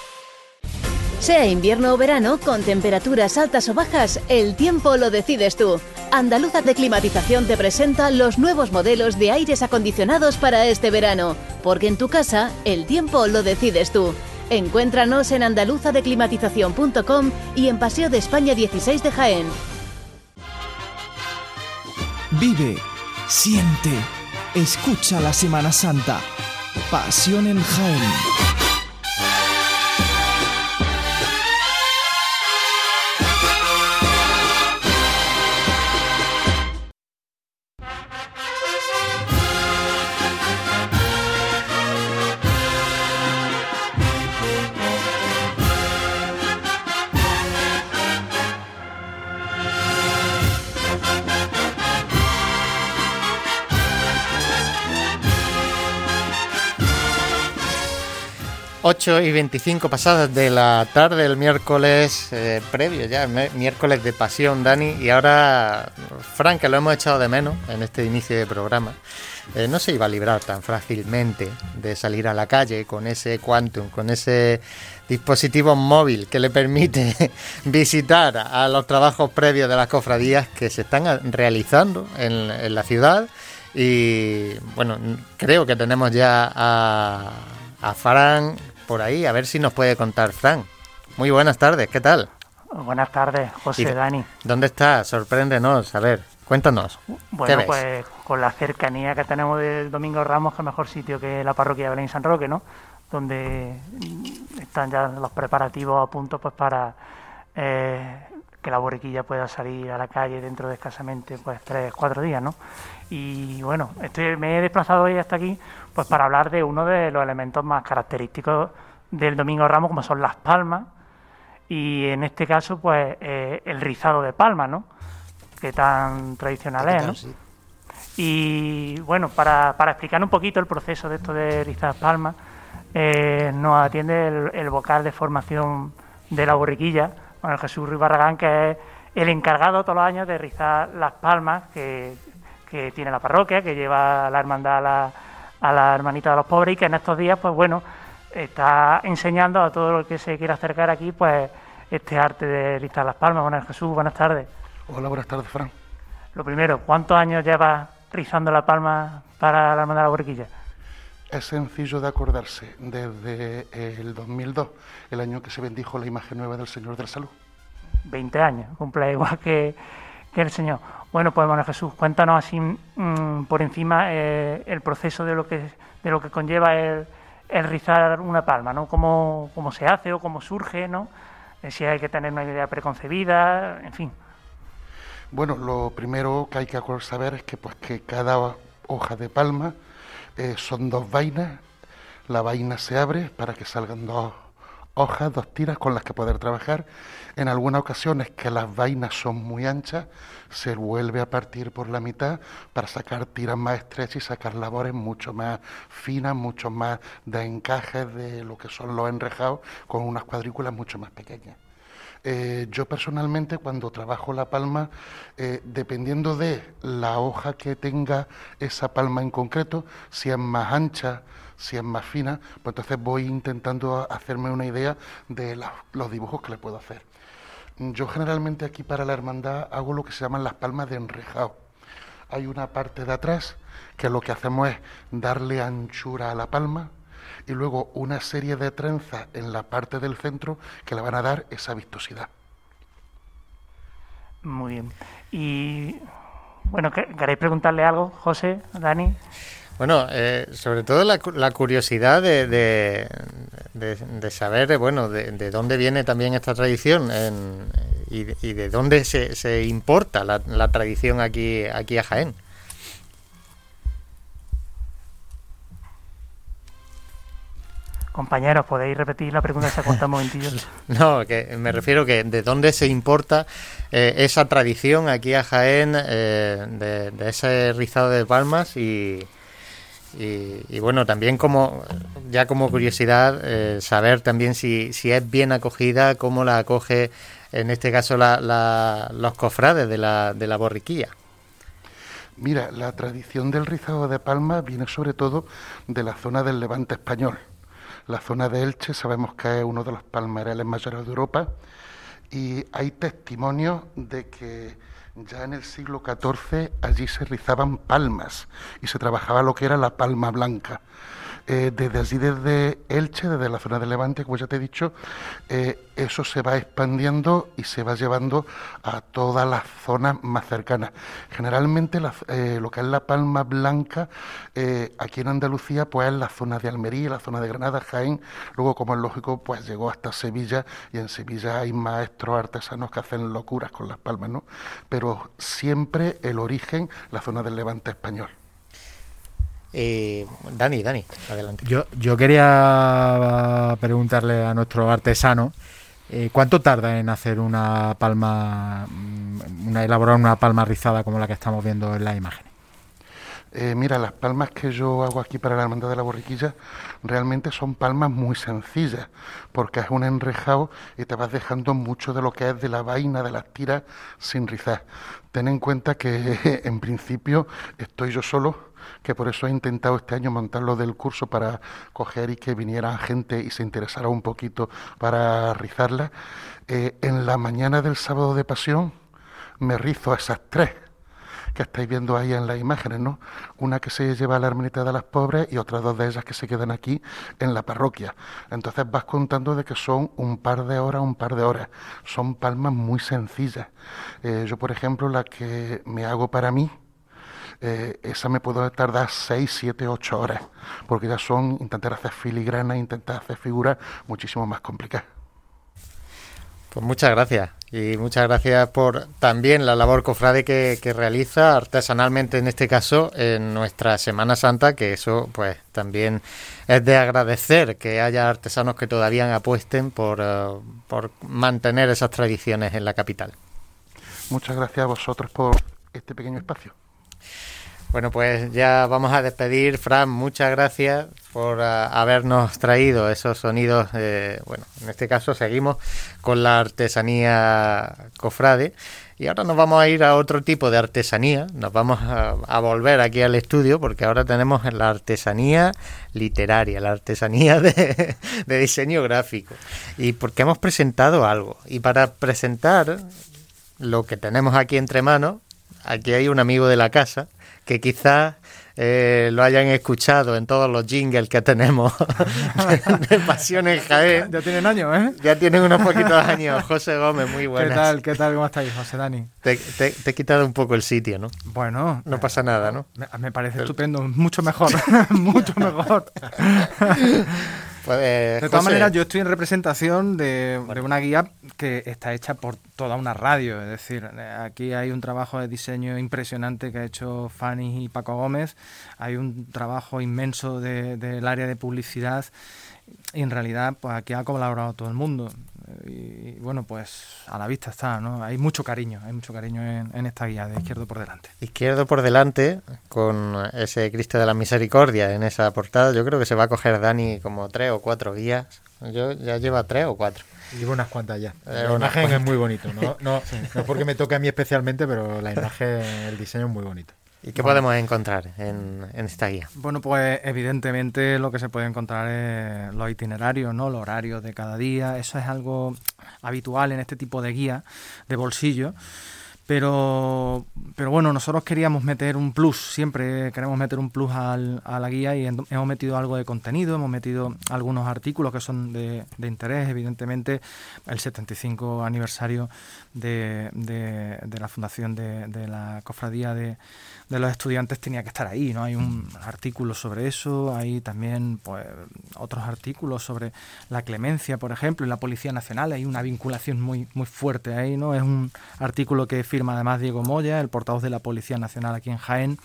Sea invierno o verano, con temperaturas altas o bajas, el tiempo lo decides tú. Andaluza de Climatización te presenta los nuevos modelos de aires acondicionados para este verano, porque en tu casa el tiempo lo decides tú. Encuéntranos en andaluzadeclimatización.com y en Paseo de España 16 de Jaén. Vive, siente, escucha la Semana Santa. Pasión en Jaén. 8 y 25 pasadas de la tarde el miércoles eh, previo ya, miércoles de pasión, Dani. Y ahora, Frank, que lo hemos echado de menos en este inicio de programa, eh, no se iba a librar tan fácilmente de salir a la calle con ese Quantum, con ese dispositivo móvil que le permite *laughs* visitar a los trabajos previos de las cofradías que se están realizando en, la ciudad. Y bueno, creo que tenemos ya a, a Fran por ahí, a ver si nos puede contar Fran. Muy buenas tardes, ¿qué tal? Buenas tardes, José Dani. ¿Dónde está? Sorpréndenos, a ver, cuéntanos. Bueno, pues con la cercanía que tenemos del Domingo Ramos, que mejor sitio que la parroquia de Belén San Roque, ¿no? Donde están ya los preparativos a punto pues para eh, que la borriquilla pueda salir a la calle dentro de escasamente pues tres, cuatro días, ¿no? Y bueno, estoy, me he desplazado hoy hasta aquí pues para hablar de uno de los elementos más característicos del Domingo Ramos, como son las palmas, y en este caso, pues eh, el rizado de palmas, ¿no? Que tan tradicional es, ¿no? Y bueno, para, para explicar un poquito el proceso de esto de rizar palmas, eh, nos atiende el, vocal de formación de la borriquilla, Juan Jesús Ruiz Barragán, que es el encargado todos los años de rizar las palmas que, que tiene la parroquia, que lleva la hermandad a la a la hermanita de los pobres y que en estos días, pues bueno, está enseñando a todo el que se quiera acercar aquí, pues este arte de listar las palmas. Buenas Jesús, buenas tardes. Hola, buenas tardes, Fran. Lo primero, ¿cuántos años llevas rizando la palma para la hermandad de la borriquilla? Es sencillo de acordarse, desde el 2002, el año que se bendijo la imagen nueva del Señor de la Salud. 20 años, cumple igual que, que el Señor. Bueno, pues bueno, Jesús, cuéntanos así mm, por encima eh, el proceso de lo que de lo que conlleva el, rizar una palma, ¿no? Cómo, cómo, se hace o cómo surge, ¿no? Eh, si hay que tener una idea preconcebida, en fin. Bueno, lo primero que hay que saber es que pues que cada hoja de palma eh, son dos vainas. La vaina se abre para que salgan dos hojas, dos tiras con las que poder trabajar. En algunas ocasiones que las vainas son muy anchas, se vuelve a partir por la mitad para sacar tiras más estrechas y sacar labores mucho más finas, mucho más de encajes de lo que son los enrejados con unas cuadrículas mucho más pequeñas. Eh, yo personalmente cuando trabajo la palma, eh, dependiendo de la hoja que tenga esa palma en concreto, si es más ancha, si es más fina, pues entonces voy intentando hacerme una idea de los dibujos que le puedo hacer. Yo generalmente aquí para la hermandad hago lo que se llaman las palmas de enrejado. Hay una parte de atrás que lo que hacemos es darle anchura a la palma y luego una serie de trenzas en la parte del centro que le van a dar esa vistosidad. Muy bien. Y bueno, ¿queréis preguntarle algo, José, Dani? Bueno, eh, sobre todo la, curiosidad de, de, saber, bueno, de, dónde viene también esta tradición y, de dónde se, se importa la, tradición aquí, aquí a Jaén. Compañeros, ¿podéis repetir la pregunta se un *laughs* momentillo? No, que me refiero que de dónde se importa eh, esa tradición aquí a Jaén eh, de, ese rizado de palmas y, y, bueno, también como ya como curiosidad, eh, saber también si, si es bien acogida, cómo la acoge en este caso la, los cofrades de la, de la borriquilla. Mira, la tradición del rizado de palma viene sobre todo de la zona del levante español. La zona de Elche sabemos que es uno de los palmereles mayores de Europa y hay testimonios de que ya en el siglo XIV allí se rizaban palmas y se trabajaba lo que era la palma blanca. Eh, desde allí, desde Elche, desde la zona de Levante, como ya te he dicho, eh, eso se va expandiendo y se va llevando a todas las zonas más cercanas. Generalmente eh, lo que es la palma blanca aquí en Andalucía, pues es la zona de Almería, la zona de Granada, Jaén, luego como es lógico, pues llegó hasta Sevilla y en Sevilla hay maestros artesanos que hacen locuras con las palmas, ¿no? Pero siempre el origen, la zona del Levante español. Eh, Dani, Dani, adelante. Yo, yo quería preguntarle a nuestro artesano eh, cuánto tarda en hacer una palma, mm, una elaborar una palma rizada como la que estamos viendo en la imagen. Eh, mira, las palmas que yo hago aquí para la Hermandad de la Borriquilla realmente son palmas muy sencillas, porque es un enrejado y te vas dejando mucho de lo que es de la vaina, de las tiras, sin rizar. Ten en cuenta que *laughs* en principio estoy yo solo, que por eso he intentado este año montarlo del curso para coger y que viniera gente y se interesara un poquito para rizarla. Eh, en la mañana del sábado de pasión me rizo a esas tres que estáis viendo ahí en las imágenes, ¿no? Una que se lleva a la ermita de las pobres y otras dos de ellas que se quedan aquí en la parroquia. Entonces vas contando de que son un par de horas, un par de horas. Son palmas muy sencillas. Eh, yo, por ejemplo, la que me hago para mí, eh, esa me puedo tardar 6, 7, 8 horas, porque ya son intentar hacer filigranas, intentar hacer figuras muchísimo más complicadas. Pues muchas gracias. Y muchas gracias por también la labor cofrade que, realiza artesanalmente en este caso en nuestra Semana Santa, que eso pues también es de agradecer que haya artesanos que todavía apuesten por, eh, por mantener esas tradiciones en la capital. Muchas gracias a vosotros por este pequeño espacio. Bueno, pues ya vamos a despedir. Fran, muchas gracias por uh, habernos traído esos sonidos. Eh, bueno, en este caso seguimos con la artesanía cofrade. Y ahora nos vamos a ir a otro tipo de artesanía. Nos vamos a, volver aquí al estudio porque ahora tenemos la artesanía literaria, la artesanía *laughs* de diseño gráfico. Y porque hemos presentado algo. Y para presentar lo que tenemos aquí entre manos, aquí hay un amigo de la casa que quizás eh, lo hayan escuchado en todos los jingles que tenemos *laughs* de Pasión en Jaén. Ya tienen años, ¿eh? Ya tienen unos poquitos años. José Gómez, muy buenas. ¿Qué tal? ¿Qué tal? ¿Cómo estáis, José Dani? Te, he quitado un poco el sitio, ¿no? Bueno. No pasa nada, ¿no? Me, parece estupendo. Mucho mejor. *laughs* mucho mejor. *laughs* de todas maneras, yo estoy en representación de, una guía que está hecha por toda una radio. Es decir, aquí hay un trabajo de diseño impresionante que ha hecho Fanny y Paco Gómez. Hay un trabajo inmenso del área de publicidad. Y en realidad, pues aquí ha colaborado todo el mundo y, bueno, pues a la vista está, ¿no? Hay mucho cariño, hay mucho cariño en, esta guía de Izquierdo por Delante. Izquierdo por Delante, con ese Cristo de la Misericordia en esa portada, yo creo que se va a coger Dani como tres o cuatro guías. Yo ya lleva tres o cuatro. Llevo unas cuantas ya. Eh, la imagen es muy bonito, ¿no? No, *laughs* no porque me toque a mí especialmente, pero la imagen, el diseño es muy bonito. ¿Y qué podemos encontrar en, esta guía? Bueno, pues evidentemente lo que se puede encontrar es los itinerarios, ¿no? los horarios de cada día. Eso es algo habitual en este tipo de guía de bolsillo. Pero, pero bueno, nosotros queríamos meter un plus, siempre queremos meter un plus al, a la guía y hemos metido algo de contenido, hemos metido algunos artículos que son de, interés, evidentemente el 75 aniversario de, la fundación de, la cofradía de, de los estudiantes tenía que estar ahí, ¿no? Hay un artículo sobre eso, hay también pues, otros artículos sobre la clemencia, por ejemplo, y la Policía Nacional, hay una vinculación muy, muy fuerte ahí, ¿no? Es un artículo que firma además Diego Moya, el portavoz de la Policía Nacional aquí en Jaén.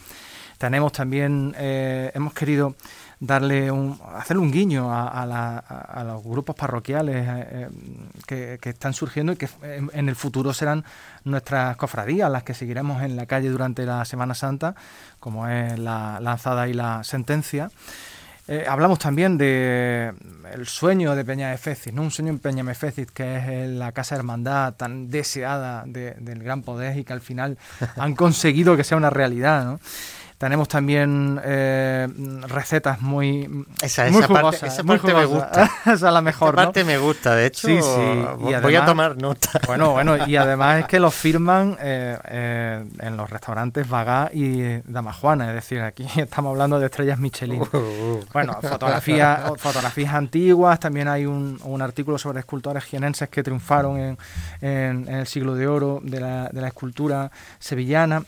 Tenemos también, eh, hemos querido darle un, hacerle un guiño a, los grupos parroquiales eh, eh, que, están surgiendo y que en, el futuro serán nuestras cofradías, las que seguiremos en la calle durante la Semana Santa, como es la lanzada y la sentencia. Eh, hablamos también de el sueño de Peña de Fecis, ¿no? un sueño en Peña de Fecis, que es la casa hermandad tan deseada del gran poder y que al final *laughs* han conseguido que sea una realidad. ¿no? Tenemos también eh, recetas muy, esa, esa parte, esa parte me gusta. *laughs* esa es la mejor. Esa parte me gusta, de hecho. Sí, sí. voy a tomar nota. *laughs* Bueno, bueno, y *laughs* además es que los firman eh, eh, en los restaurantes Vagá y Damajuana, es decir, aquí estamos hablando de estrellas Michelin. Uh, uh. Bueno, fotografías, fotografías antiguas, también hay un, un, artículo sobre escultores jienenses que triunfaron en, en, el siglo de oro de la, de la escultura sevillana.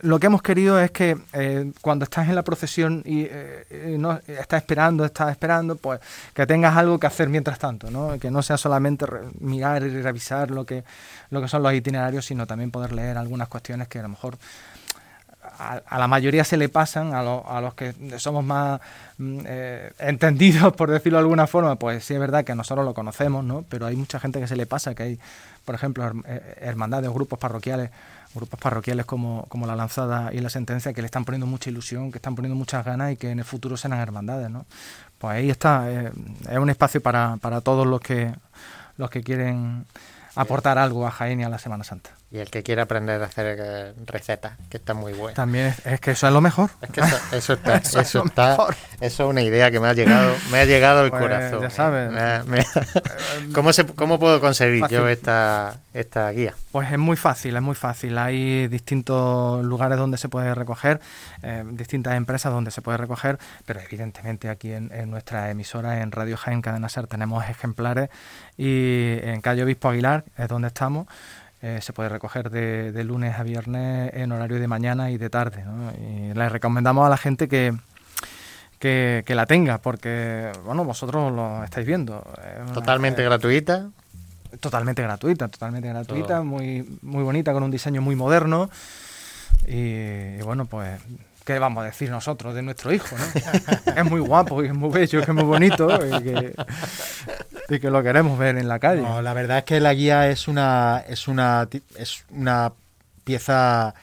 lo que hemos querido es que eh, cuando estás en la procesión y, eh, no estás esperando, estás esperando, pues que tengas algo que hacer mientras tanto, ¿no? Que no sea solamente mirar y revisar lo que, lo que son los itinerarios, sino también poder leer algunas cuestiones que a lo mejor a, la mayoría se le pasan, a, a los que somos más mm, eh, entendidos, *laughs* por decirlo de alguna forma, pues sí es verdad que nosotros lo conocemos, ¿no? Pero hay mucha gente que se le pasa, que hay, por ejemplo, hermandades o grupos parroquiales grupos parroquiales como, como La Lanzada y La Sentencia que le están poniendo mucha ilusión, que están poniendo muchas ganas y que en el futuro serán hermandades, ¿no? Pues ahí está, eh, es un espacio para, para todos los que los que quieren aportar algo a Jaén y a la Semana Santa. Y el que quiera aprender a hacer eh, recetas, que está muy bueno. También es, que eso es lo mejor. Es que eso, está, eso, está, *laughs* eso es una idea que me ha llegado, me ha llegado al Pues, corazón. ya sabes. Me- me- *laughs* ¿Cómo, se, ¿Cómo puedo conseguir Fácil. yo esta, esta guía? Pues es muy fácil, es muy fácil. Hay distintos lugares donde se puede recoger, eh, distintas empresas donde se puede recoger, pero evidentemente aquí en, en nuestra emisora, en Radio Jaén Cadena Ser, tenemos ejemplares y en calle Obispo Aguilar es donde estamos. eh, se puede recoger de, de lunes a viernes en horario de mañana y de tarde. ¿no? Y les recomendamos a la gente que, que, que la tenga, porque bueno, vosotros lo estáis viendo. Es una- Totalmente eh, gratuita. Totalmente gratuita, totalmente gratuita, muy, muy bonita, con un diseño muy moderno. Y, y bueno, pues, ¿qué vamos a decir nosotros de nuestro hijo? ¿no? es muy guapo y es muy bello, que es muy bonito y que, lo queremos ver en la calle. La verdad es que la guía es una es una es una pieza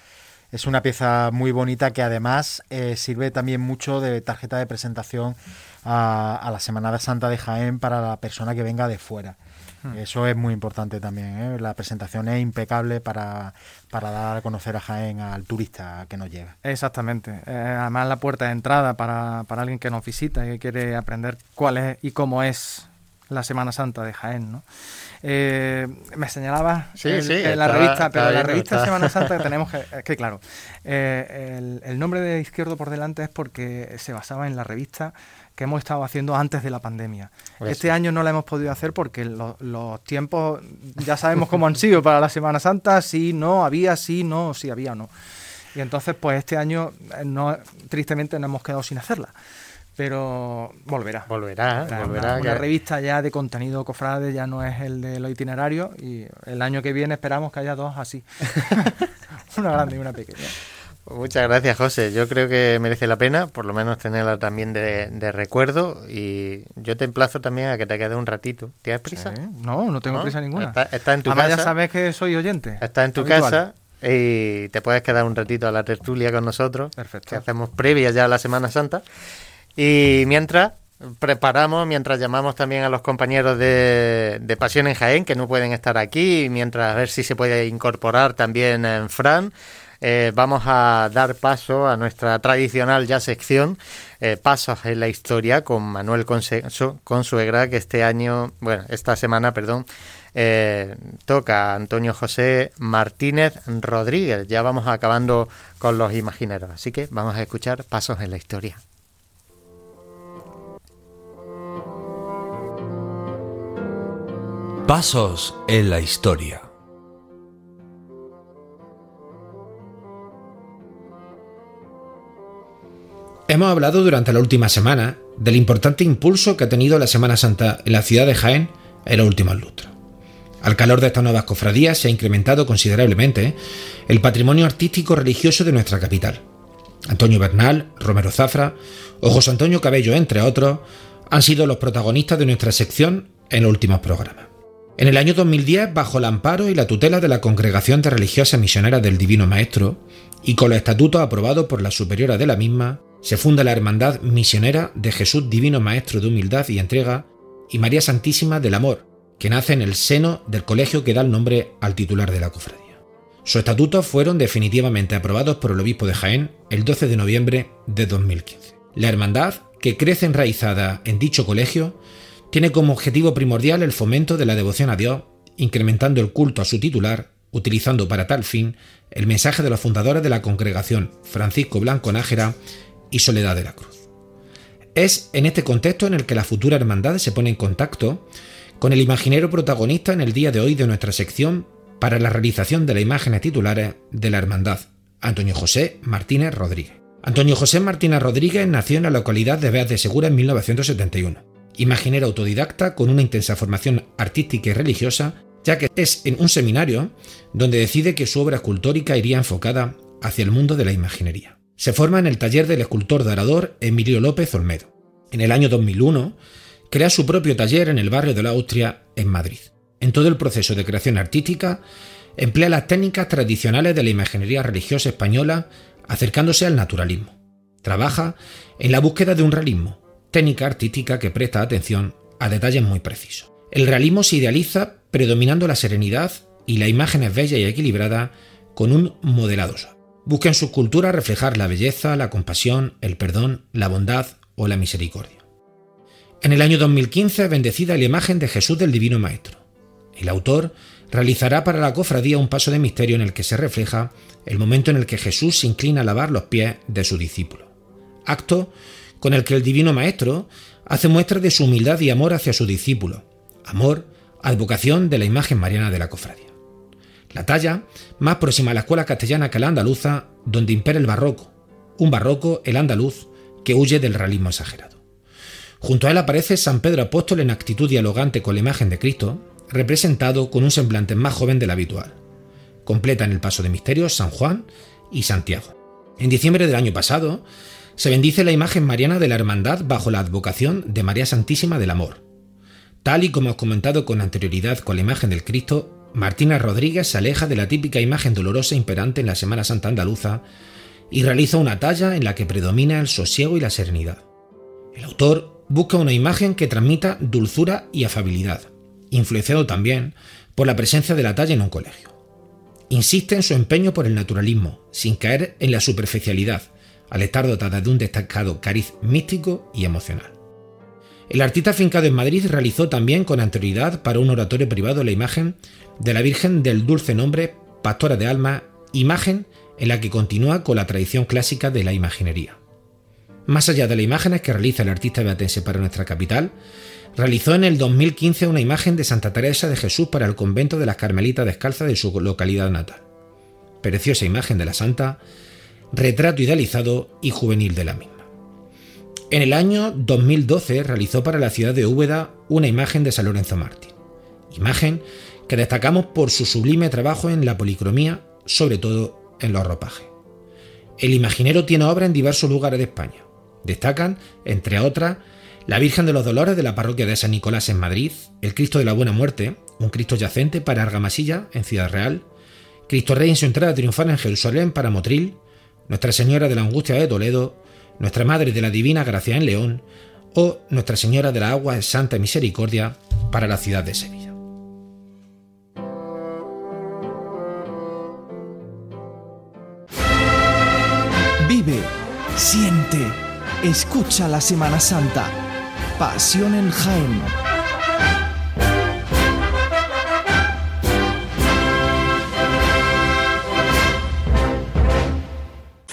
es una pieza muy bonita que además eh, sirve también mucho de tarjeta de presentación a, a la Semana Santa de Jaén para la persona que venga de fuera. Hmm. Eso es muy importante también. ¿eh? La presentación es impecable para, para dar a conocer a Jaén al turista que nos llega. Exactamente. Eh, además, la puerta de entrada para, para alguien que nos visita y que quiere aprender cuál es y cómo es la Semana Santa de Jaén, ¿no? Eh, me señalaba Sí, el- sí, en la revista, pero la revista Semana Santa *laughs* tenemos que, es que claro, eh, el, el nombre de Izquierdo por delante es porque se basaba en la revista que hemos estado haciendo antes de la pandemia. Este año no la hemos podido hacer porque lo- los tiempos ya sabemos cómo han sido para la Semana Santa, sí, no, había, sí, no, sí, había, no. Y entonces, pues este año, eh, no, tristemente, no hemos quedado sin hacerla. Pero volverá. Volverá, Una- volverá. Una, que- revista ya de contenido cofrade, ya no es el de los itinerarios. Y el año que viene esperamos que haya dos así. *laughs* una grande y una pequeña. Muchas gracias, José. Yo creo que merece la pena, por lo menos tenerla también de, de recuerdo. Y yo te emplazo también a que te quede un ratito. ¿Tienes prisa? Sí, No, no tengo ¿No? prisa ninguna. Está, está en tu Además, casa. ya sabes que soy oyente. Está en tu habitual. casa y te puedes quedar un ratito a la tertulia con nosotros. Perfecto. Que hacemos previa ya a la Semana Santa. Y mientras preparamos, mientras llamamos también a los compañeros de, de Pasión en Jaén, que no pueden estar aquí, mientras a ver si se puede incorporar también en Fran. eh, vamos a dar paso a nuestra tradicional ya sección, eh, Pasos en la Historia, con Manuel Conse- Consuegra, que este año, bueno, esta semana, perdón, eh, toca a Antonio José Martínez Rodríguez. Ya vamos acabando con los imagineros, así que vamos a escuchar Pasos en la Historia. Pasos en la historia. Hemos hablado durante la última semana del importante impulso que ha tenido la Semana Santa en la ciudad de Jaén en los últimos lustros. Al calor de estas nuevas cofradías se ha incrementado considerablemente el patrimonio artístico religioso de nuestra capital. Antonio Bernal, Romero Zafra o José Antonio Cabello, entre otros, han sido los protagonistas de nuestra sección en los últimos programas. En el año 2010, bajo el amparo y la tutela de la Congregación de Religiosas Misioneras del Divino Maestro, y con los estatutos aprobados por la superiora de la misma, se funda la Hermandad Misionera de Jesús Divino Maestro de Humildad y Entrega y María Santísima del Amor, que nace en el seno del colegio que da el nombre al titular de la cofradía. Sus estatutos fueron definitivamente aprobados por el obispo de Jaén el 12 de noviembre de 2015. La hermandad, que crece enraizada en dicho colegio, tiene como objetivo primordial el fomento de la devoción a Dios, incrementando el culto a su titular, utilizando para tal fin el mensaje de los fundadores de la congregación, Francisco Blanco Nájera y Soledad de la Cruz. Es en este contexto en el que la futura hermandad se pone en contacto con el imaginero protagonista en el día de hoy de nuestra sección para la realización de las imágenes titulares de la hermandad, Antonio José Martínez Rodríguez. Antonio José Martínez Rodríguez nació en la localidad de Beas de Segura en 1971. Imaginero autodidacta con una intensa formación artística y religiosa, ya que es en un seminario donde decide que su obra escultórica iría enfocada hacia el mundo de la imaginería. Se forma en el taller del escultor dorador Emilio López Olmedo. En el año 2001 crea su propio taller en el barrio de la Austria, en Madrid. En todo el proceso de creación artística, emplea las técnicas tradicionales de la imaginería religiosa española acercándose al naturalismo. Trabaja en la búsqueda de un realismo, técnica artística que presta atención a detalles muy precisos. El realismo se idealiza predominando la serenidad y la imagen es bella y equilibrada con un modelado suave. Busca en su cultura reflejar la belleza, la compasión, el perdón, la bondad o la misericordia. En el año 2015 bendecida la imagen de Jesús del Divino Maestro. El autor realizará para la cofradía un paso de misterio en el que se refleja el momento en el que Jesús se inclina a lavar los pies de su discípulo. Acto con el que el Divino Maestro hace muestra de su humildad y amor hacia su discípulo, amor, advocación de la imagen mariana de la cofradía. La talla, más próxima a la escuela castellana que a la andaluza, donde impera el barroco, un barroco, el andaluz, que huye del realismo exagerado. Junto a él aparece San Pedro Apóstol en actitud dialogante con la imagen de Cristo, representado con un semblante más joven del habitual. Completan el paso de misterios San Juan y Santiago. En diciembre del año pasado, se bendice la imagen mariana de la hermandad bajo la advocación de María Santísima del Amor. Tal y como hemos comentado con anterioridad con la imagen del Cristo, Martina Rodríguez se aleja de la típica imagen dolorosa imperante en la Semana Santa andaluza y realiza una talla en la que predomina el sosiego y la serenidad. El autor busca una imagen que transmita dulzura y afabilidad, influenciado también por la presencia de la talla en un colegio. Insiste en su empeño por el naturalismo, sin caer en la superficialidad, al estar dotada de un destacado cariz místico y emocional. El artista fincado en Madrid realizó también con anterioridad para un oratorio privado la imagen de la Virgen del Dulce Nombre, Pastora de Alma, imagen en la que continúa con la tradición clásica de la imaginería. Más allá de las imágenes que realiza el artista beatense para nuestra capital, realizó en el 2015 una imagen de Santa Teresa de Jesús para el convento de las Carmelitas Descalzas de su localidad natal. Preciosa imagen de la santa, retrato idealizado y juvenil de la misma. En el año 2012 realizó para la ciudad de Úbeda una imagen de San Lorenzo Mártir, imagen que destacamos por su sublime trabajo en la policromía, sobre todo en los ropajes. El imaginero tiene obra en diversos lugares de España. Destacan, entre otras, la Virgen de los Dolores de la parroquia de San Nicolás en Madrid, el Cristo de la Buena Muerte, un Cristo yacente para Argamasilla en Ciudad Real, Cristo Rey en su entrada triunfal en Jerusalén para Motril, Nuestra Señora de la Angustia de Toledo, Nuestra Madre de la Divina Gracia en León o Nuestra Señora de la Agua Santa Misericordia para la ciudad de Sevilla. Vive, siente, escucha la Semana Santa. Pasión en Jaén.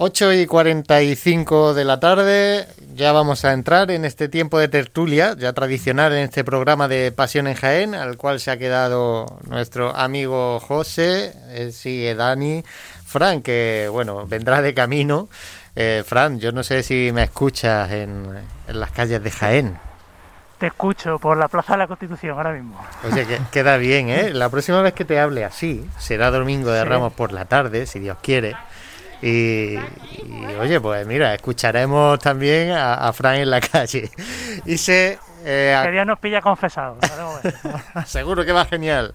8 y 45 de la tarde, ya vamos a entrar en este tiempo de tertulia, ya tradicional en este programa de Pasión en Jaén, al cual se ha quedado nuestro amigo José, eh, sigue Dani, Fran, que bueno, vendrá de camino. Eh, Fran, yo no sé si me escuchas en, en las calles de Jaén. Te escucho por la Plaza de la Constitución ahora mismo. Oye, que, *laughs* queda bien, ¿eh? La próxima vez que te hable así, será domingo de Sí. Ramos por la tarde, si Dios quiere. Y, y, oye, pues mira, escucharemos también a, a Fran en la calle. Y se. eh, a- Que Dios nos pilla ver. *laughs* seguro que va genial.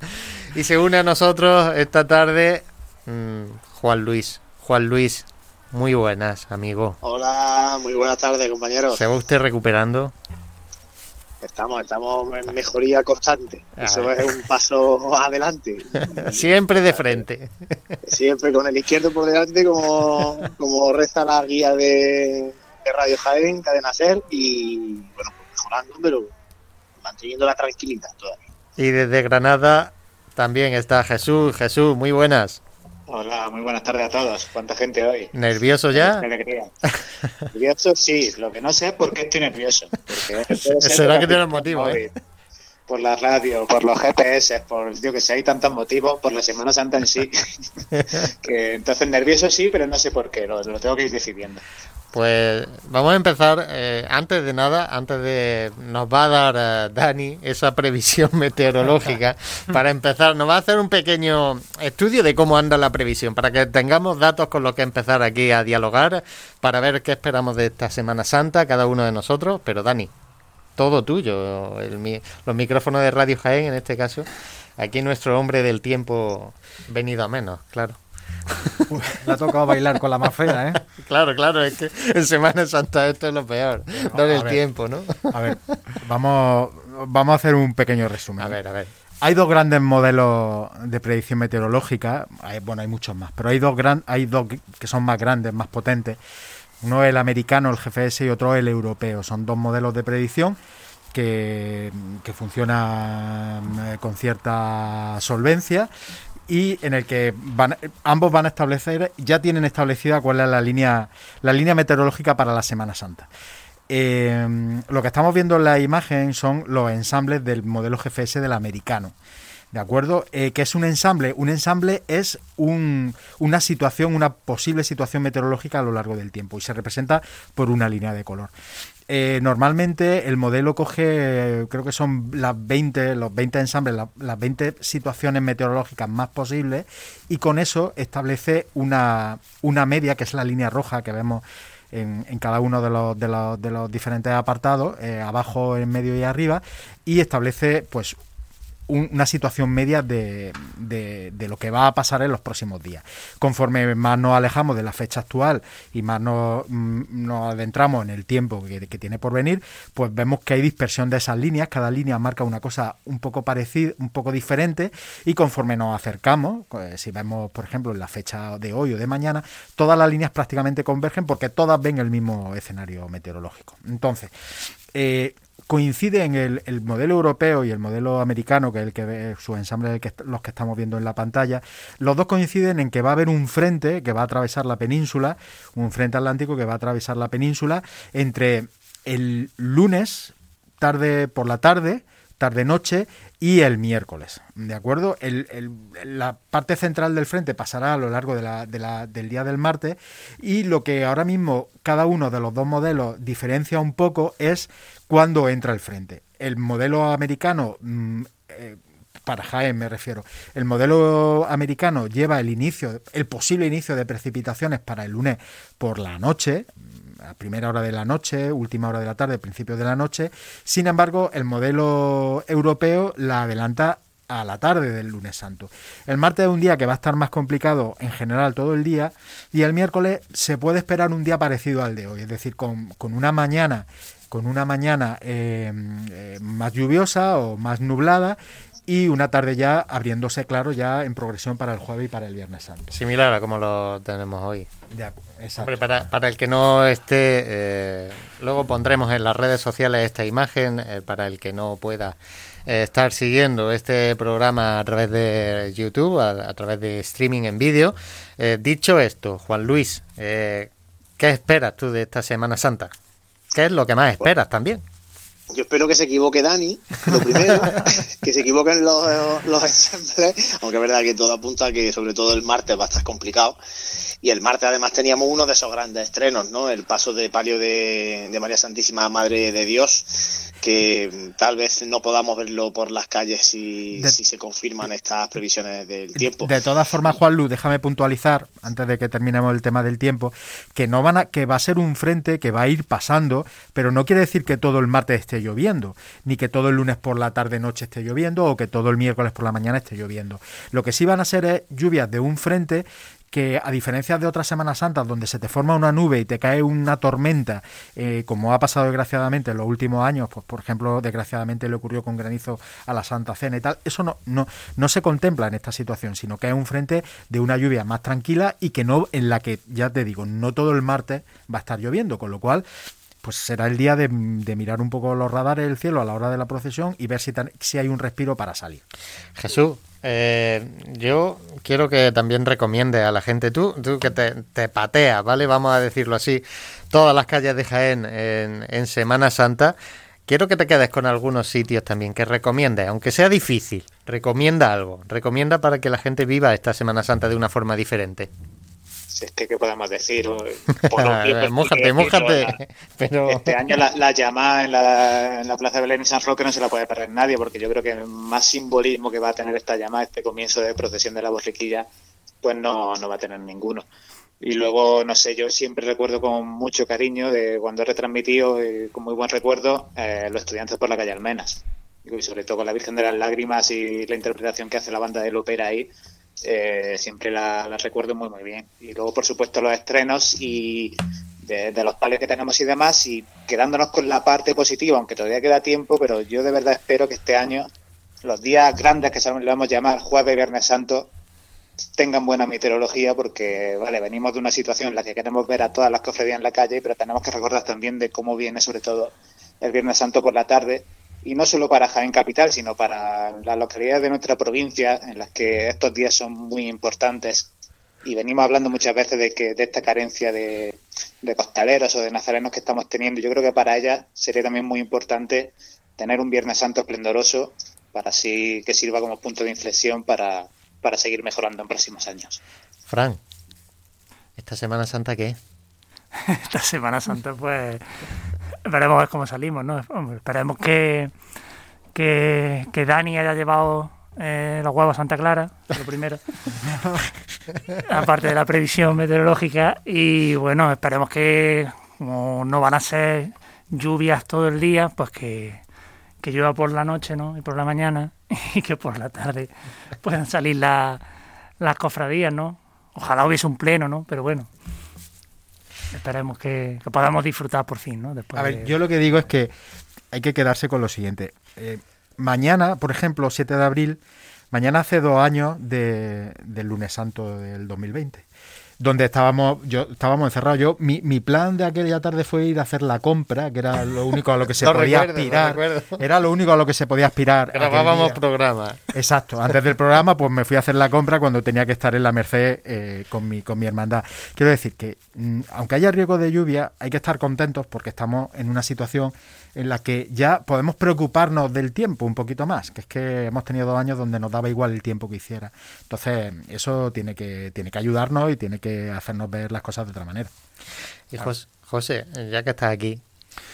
Y se une a nosotros esta tarde mm, Juan Luis. Juan Luis, muy buenas, amigo. Hola, muy buenas tardes, compañeros. ¿Se va usted recuperando? Estamos, estamos en mejoría constante. Eso ver. es un paso adelante. Siempre de frente. Siempre con el izquierdo por delante, como, como reza la guía de, de Radio Jaén, Cadena Ser, y bueno, pues mejorando, pero manteniendo la tranquilidad todavía. Y desde Granada también está Jesús. Jesús, muy buenas. Hola, muy buenas tardes a todos. ¿Cuánta gente hoy? ¿Nervioso ya? Qué alegría. *laughs* Nervioso, sí. Lo que no sé es por qué estoy nervioso. *laughs* Será que la tiene aplicación motivo, ¿eh? Por la radio, por los GPS, por yo que sé, hay tantos motivos, por la Semana Santa en sí, *laughs* que entonces nervioso sí, pero no sé por qué, lo, lo tengo que ir decidiendo. Pues vamos a empezar, eh, antes de nada, antes de... Nos va a dar eh, Dani esa previsión *laughs* meteorológica. para empezar, nos va a hacer un pequeño estudio de cómo anda la previsión, para que tengamos datos con los que empezar aquí a dialogar, para ver qué esperamos de esta Semana Santa, cada uno de nosotros. Pero Dani, todo tuyo, los micrófonos de Radio Jaén en este caso. Aquí nuestro hombre del tiempo venido a menos, claro. *laughs* Le ha tocado bailar con la más fea, ¿eh? Claro, claro, es que en Semana Santa esto es lo peor. Dar el tiempo, ¿no? A ver, vamos, vamos a hacer un pequeño resumen. A ver, a ver. Hay dos grandes modelos de predicción meteorológica, bueno, hay muchos más, pero hay dos, gran, hay dos que son más grandes, más potentes. Uno el americano, el GFS, y otro el europeo. Son dos modelos de predicción que, que funcionan eh, con cierta solvencia y en el que van, ambos van a establecer, ya tienen establecida cuál es la línea, la línea meteorológica para la Semana Santa. Eh, lo que estamos viendo en la imagen son los ensambles del modelo GFS del americano. ¿De acuerdo? Eh, ¿Qué es un ensamble? Un ensamble es una situación, una posible situación meteorológica a lo largo del tiempo y se representa por una línea de color. Eh, normalmente el modelo coge, creo que son las 20, los 20 ensambles, las 20 situaciones meteorológicas más posibles y con eso establece una, una media, que es la línea roja que vemos en, cada uno de los, de los, de los diferentes apartados, eh, abajo, en medio y arriba, y establece pues una situación media de, de, lo que va a pasar en los próximos días. Conforme más nos alejamos de la fecha actual y más nos, mm, adentramos en el tiempo que, tiene por venir, pues vemos que hay dispersión de esas líneas, cada línea marca una cosa un poco parecida, un poco diferente, y conforme nos acercamos, pues, si vemos, por ejemplo, en la fecha de hoy o de mañana, todas las líneas prácticamente convergen porque todas ven el mismo escenario meteorológico. Entonces, eh, coincide en el, modelo europeo y el modelo americano, que es el que su ensamble, los que estamos viendo en la pantalla, los dos coinciden en que va a haber un frente que va a atravesar la península, un frente atlántico que va a atravesar la península entre el lunes, tarde por la tarde, tarde-noche y el miércoles. ¿De acuerdo? la parte central del frente pasará a lo largo del día del martes y lo que ahora mismo cada uno de los dos modelos diferencia un poco es cuándo entra el frente. El modelo americano... Mm, eh, para Jaén me refiero. El modelo americano lleva el inicio, el posible inicio de precipitaciones para el lunes por la noche, a primera hora de la noche, última hora de la tarde, principio de la noche. Sin embargo, el modelo europeo la adelanta a la tarde del lunes santo. El martes es un día que va a estar más complicado en general todo el día y el miércoles se puede esperar un día parecido al de hoy, es decir, con, una mañana con una mañana eh, eh, más lluviosa o más nublada y una tarde ya abriéndose claro ya en progresión para el jueves y para el viernes santo. Similar a como lo tenemos hoy. para, para, el que no esté, eh, luego pondremos en las redes sociales esta imagen, eh, para el que no pueda eh, estar siguiendo este programa a través de YouTube, a, través de streaming en vídeo. dicho esto, Juan Luis, ¿qué esperas tú de esta Semana Santa? ¿Qué es lo que más esperas también? Yo espero que se equivoque Dani, lo primero, *laughs* que se equivoquen los, los ensambles, aunque es verdad que todo apunta a que sobre todo el martes va a estar complicado. Y el martes además teníamos uno de esos grandes estrenos, ¿no? El paso de palio de, de María Santísima Madre de Dios, que tal vez no podamos verlo por las calles si, si se confirman estas previsiones del tiempo. De todas formas, Juan Luz, déjame puntualizar, antes de que terminemos el tema del tiempo, que no van a, que va a ser un frente que va a ir pasando, pero no quiere decir que todo el martes esté lloviendo, ni que todo el lunes por la tarde noche esté lloviendo, o que todo el miércoles por la mañana esté lloviendo. Lo que sí van a ser es lluvias de un frente que a diferencia de otras Semanas Santas donde se te forma una nube y te cae una tormenta, eh, como ha pasado desgraciadamente en los últimos años, pues por ejemplo, desgraciadamente le ocurrió con granizo a la Santa Cena y tal, eso no, no, no se contempla en esta situación, sino que es un frente de una lluvia más tranquila y que no, en la que, ya te digo, no todo el martes va a estar lloviendo, con lo cual pues será el día de, mirar un poco los radares del cielo a la hora de la procesión y ver si, si hay un respiro para salir. Jesús, eh, yo quiero que también recomiende a la gente, tú, tú que te, te pateas, ¿vale? Vamos a decirlo así, todas las calles de Jaén en, Semana Santa, quiero que te quedes con algunos sitios también, que recomiendes, aunque sea difícil, recomienda algo, recomienda para que la gente viva esta Semana Santa de una forma diferente. Si es que, ¿qué podemos decir? *laughs* mójate, mójate. *laughs* Pero... Este año la, la llamada en la, en la, Plaza de Belén y San Roque no se la puede perder nadie, porque yo creo que el más simbolismo que va a tener esta llamada, este comienzo de procesión de la borriquilla, pues no, no va a tener ninguno. Y luego, no sé, yo siempre recuerdo con mucho cariño de cuando he retransmitido, eh, con muy buen recuerdo, eh, los estudiantes por la calle Almenas. Y sobre todo con la Virgen de las Lágrimas y la interpretación que hace la banda de Lopera ahí, eh, siempre la, recuerdo muy, muy bien. Y luego, por supuesto, los estrenos y de, de los pales que tenemos y demás, y quedándonos con la parte positiva, aunque todavía queda tiempo, pero yo de verdad espero que este año, los días grandes que le vamos a llamar jueves y viernes santo, tengan buena meteorología porque, vale, venimos de una situación en la que queremos ver a todas las cofradías en la calle, pero tenemos que recordar también de cómo viene sobre todo el Viernes Santo por la tarde y no solo para Jaén Capital, sino para las localidades de nuestra provincia en las que estos días son muy importantes y venimos hablando muchas veces de que de esta carencia de, de costaleros o de nazarenos que estamos teniendo. Yo creo que para ellas sería también muy importante tener un Viernes Santo esplendoroso para así que sirva como punto de inflexión para, para seguir mejorando en próximos años. Fran, ¿esta Semana Santa qué? *laughs* Esta Semana Santa, pues veremos a ver cómo salimos, ¿no? Hombre, esperemos que, que, que Dani haya llevado eh, los huevos a Santa Clara, lo primero. *laughs* Aparte de la previsión meteorológica. Y bueno, esperemos que, como no van a ser lluvias todo el día, pues que, que llueva por la noche ¿no? y por la mañana *laughs* y que por la tarde puedan salir la, las cofradías, ¿no? Ojalá hubiese un pleno, ¿no? Pero bueno, esperemos que, que podamos disfrutar por fin, ¿no? Después a ver, de... yo lo que digo es que hay que quedarse con lo siguiente. Eh, mañana, por ejemplo, 7 de abril, mañana hace dos años de, del lunes santo del 2020 donde estábamos, yo estábamos encerrados. Yo, mi, mi, plan de aquella tarde fue ir a hacer la compra, que era lo único a lo que se *laughs* podía recuerdo, aspirar. Era lo único a lo que se podía aspirar. Grabábamos programa. Exacto. Antes del programa, pues me fui a hacer la compra cuando tenía que estar en la Merced eh, con, mi, con mi hermandad. Quiero decir que, mm, aunque haya riesgo de lluvia, hay que estar contentos porque estamos en una situación en la que ya podemos preocuparnos del tiempo un poquito más, que es que hemos tenido dos años donde nos daba igual el tiempo que hiciera. Entonces, eso tiene que, tiene que ayudarnos y tiene que hacernos ver las cosas de otra manera. Y José, José ya que estás aquí,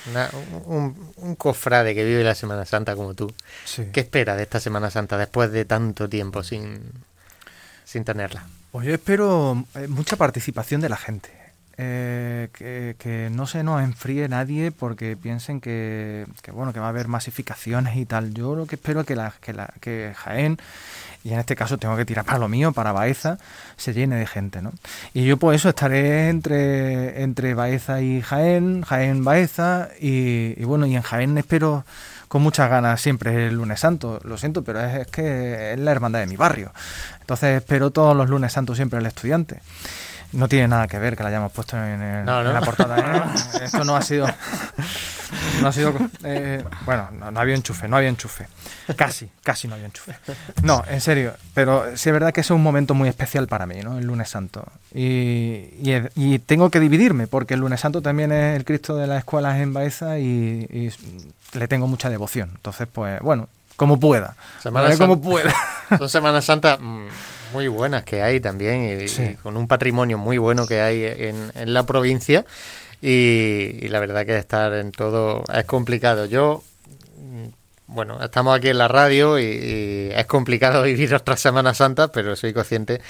una, un, un, cofrade que vive la Semana Santa como tú, sí. ¿qué espera de esta Semana Santa después de tanto tiempo sin, sin tenerla? Pues yo espero mucha participación de la gente. Eh, que, no se nos enfríe nadie porque piensen que, que, bueno que va a haber masificaciones y tal. Yo lo que espero es que, la, que, la, que Jaén, y en este caso tengo que tirar para lo mío, para Baeza, se llene de gente. ¿no? Y yo por eso estaré entre, entre Baeza y Jaén, Jaén, Baeza, y, bueno, y en Jaén espero con muchas ganas siempre el lunes santo, lo siento, pero es, es que es la hermandad de mi barrio. Entonces espero todos los lunes santos siempre el estudiante. No tiene nada que ver que la hayamos puesto en, el, no, no. en la portada. ¿eh? *laughs* Esto no ha sido. No ha sido. Eh, bueno, no, no, había enchufe, no había enchufe. Casi, casi no había enchufe. No, en serio. Pero sí es verdad que es un momento muy especial para mí, ¿no? El lunes santo. Y, y, y tengo que dividirme, porque el lunes santo también es el Cristo de las escuelas en Baeza y, y le tengo mucha devoción. Entonces, pues, bueno, como pueda. Semana como pueda. *laughs* Son Semana Santa muy buenas que hay también y, sí. y, con un patrimonio muy bueno que hay en, en la provincia y, y, la verdad que estar en todo es complicado. Yo, bueno, estamos aquí en la radio y, y es complicado *laughs* vivir otra Semana Santa, pero soy consciente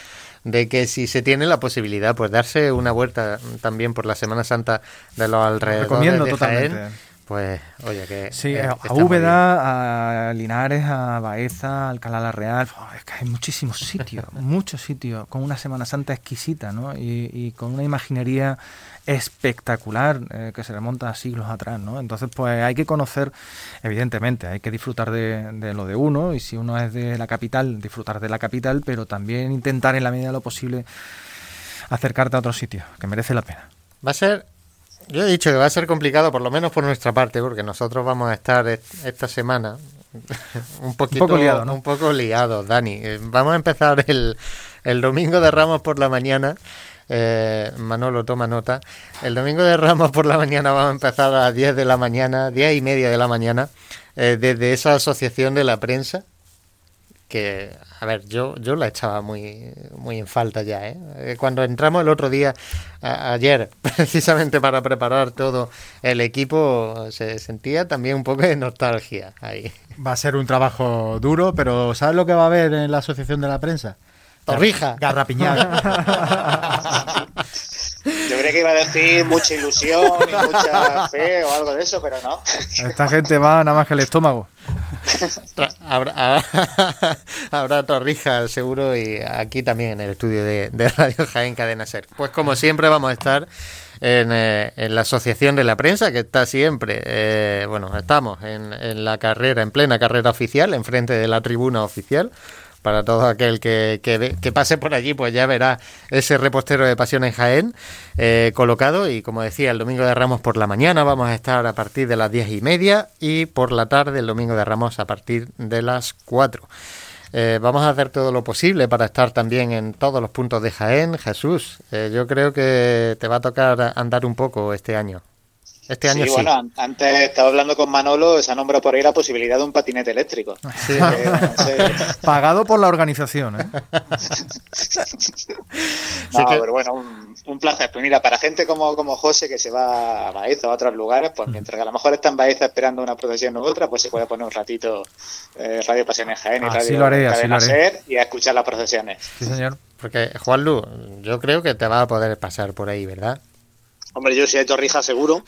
de que si se tiene la posibilidad, pues darse una vuelta también por la Semana Santa de los alrededores Recomiendo de totalmente. Pues, oye, que. Sí, eh, a Úbeda, a Linares, a Baeza, a Alcalá la Real. Oh, es que hay muchísimos sitios, *laughs* muchos sitios, con una Semana Santa exquisita, ¿no? Y, y con una imaginería espectacular eh, que se remonta a siglos atrás, ¿no? Entonces, pues hay que conocer, evidentemente, hay que disfrutar de, de, lo de uno y si uno es de la capital, disfrutar de la capital, pero también intentar en la medida de lo posible acercarte a otros sitios, que merece la pena. Va a ser yo he dicho que va a ser complicado, por lo menos por nuestra parte, porque nosotros vamos a estar esta semana *laughs* un poquito un poco liado, ¿no? un poco liados, Dani. Vamos a empezar el, el domingo de Ramos por la mañana Eh, Manolo, toma nota. El domingo de Ramos por la mañana vamos a empezar a las 10 de la mañana, 10 y media de la mañana, eh, desde esa asociación de la prensa que, a ver, yo, yo la echaba muy, muy en falta ya. ¿eh? eh cuando entramos el otro día, ayer, *laughs* precisamente para preparar todo el equipo, se sentía también un poco de nostalgia ahí. Va a ser un trabajo duro, pero ¿sabes lo que va a haber en la Asociación de la Prensa? Torrija. Garrapiñada. *laughs* Yo creía que iba a decir mucha ilusión y mucha fe o algo de eso, pero no. Esta gente va nada más que el estómago. *laughs* habrá, habrá, torrija seguro y aquí también en el estudio de, Radio Jaén Cadena Ser. Pues como siempre vamos a estar en, eh, la Asociación de la Prensa, que está siempre, eh, bueno, estamos en, en la carrera, en plena carrera oficial, enfrente de la tribuna oficial para todo aquel que, que, pase por allí, pues ya verá ese repostero de Pasión en Jaén eh, colocado. Y como decía, el domingo de Ramos por la mañana vamos a estar a partir de las diez y media y por la tarde el domingo de Ramos a partir de las cuatro. Eh, vamos a hacer todo lo posible para estar también en todos los puntos de Jaén. Jesús, eh, yo creo que te va a tocar andar un poco este año. Este año sí. bueno, antes estaba hablando con Manolo, se ha nombrado por ahí la posibilidad de un patinete eléctrico. *laughs* *laughs* Pagado por la organización, ¿eh? *laughs* no, pero bueno, un, placer. Pues mira, para gente como, como José que se va a Baeza o a otros lugares, pues mientras que a lo mejor está en Baeza esperando una procesión u otra, pues se puede poner un ratito eh, Radio Pasiones Jaén y Radio lo haré, Ser y a escuchar las procesiones. Sí, señor. Porque, Juanlu, yo creo que te va a poder pasar por ahí, ¿verdad? Hombre, yo si hay torrija seguro,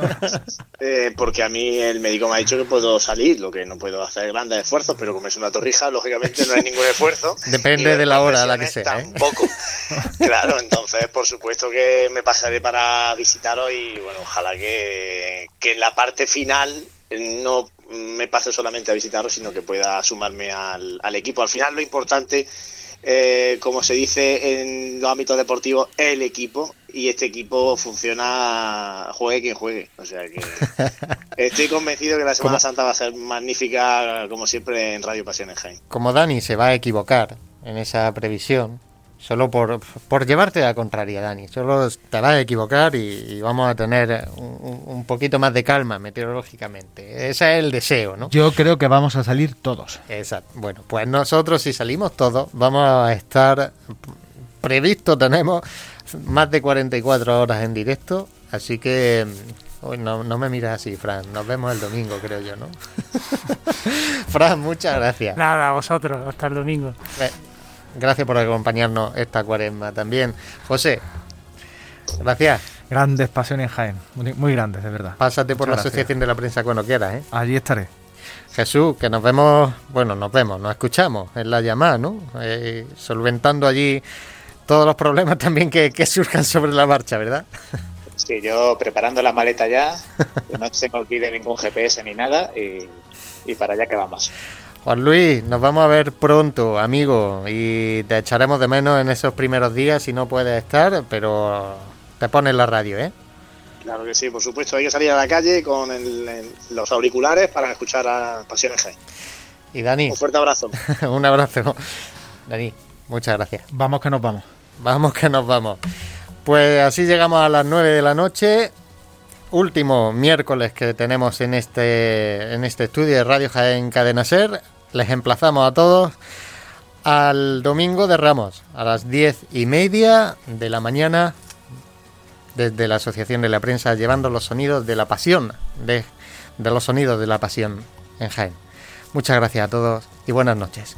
*laughs* eh, porque a mí el médico me ha dicho que puedo salir, lo que no puedo hacer grandes esfuerzos, pero como es una torrija, lógicamente no hay ningún esfuerzo. *laughs* Depende de la hora a la que sea. ¿eh? Tampoco. *laughs* claro, entonces por supuesto que me pasaré para visitaros y bueno, ojalá que, que en la parte final no me pase solamente a visitaros, sino que pueda sumarme al, al equipo. Al final lo importante eh, como se dice en los ámbitos deportivos, el equipo y este equipo funciona juegue quien juegue. O sea que *laughs* estoy convencido que la Semana Santa va a ser magnífica, como siempre, en Radio Pasiones. Como Dani se va a equivocar en esa previsión, Solo por, por llevarte a la contraria, Dani. Solo te vas a equivocar y, vamos a tener un, poquito más de calma meteorológicamente. Ese es el deseo, ¿no? Yo creo que vamos a salir todos. Exacto. Bueno, pues nosotros si salimos todos vamos a estar previsto, tenemos más de 44 horas en directo, así que no, no, me miras así, Fran. Nos vemos el domingo, creo yo, ¿no? *laughs* Fran, muchas gracias. Nada, a vosotros. Hasta el domingo. Eh, Gracias por acompañarnos esta cuaresma también. José, gracias. Grandes pasiones Jaén, muy, grandes, de verdad. Pásate por la Asociación de la Prensa cuando quieras, ¿eh? Allí estaré. Jesús, que nos vemos, bueno, nos vemos, nos escuchamos en la llamada, ¿no? Eh, solventando allí todos los problemas también que, surjan sobre la marcha, ¿verdad? Sí, yo preparando la maleta ya, que no se me olvide ningún GPS ni nada y, y para allá que vamos. Juan Luis, nos vamos a ver pronto, amigo, y te echaremos de menos en esos primeros días si no puedes estar, pero te pones la radio, ¿eh? Claro que sí, por supuesto, hay que salir a la calle con los auriculares para escuchar a Pasiones G. Y Dani. Un fuerte abrazo. *laughs* un abrazo. Dani, muchas gracias. Vamos que nos vamos. Vamos que nos vamos. Pues así llegamos a las 9 de la noche último miércoles que tenemos en este, en este estudio de Radio Jaén Cadena Ser les emplazamos a todos al domingo de Ramos, a las diez y media de la mañana, desde la Asociación de la Prensa, llevando los sonidos de la pasión, de, los sonidos de la pasión en Jaén. Muchas gracias a todos y buenas noches.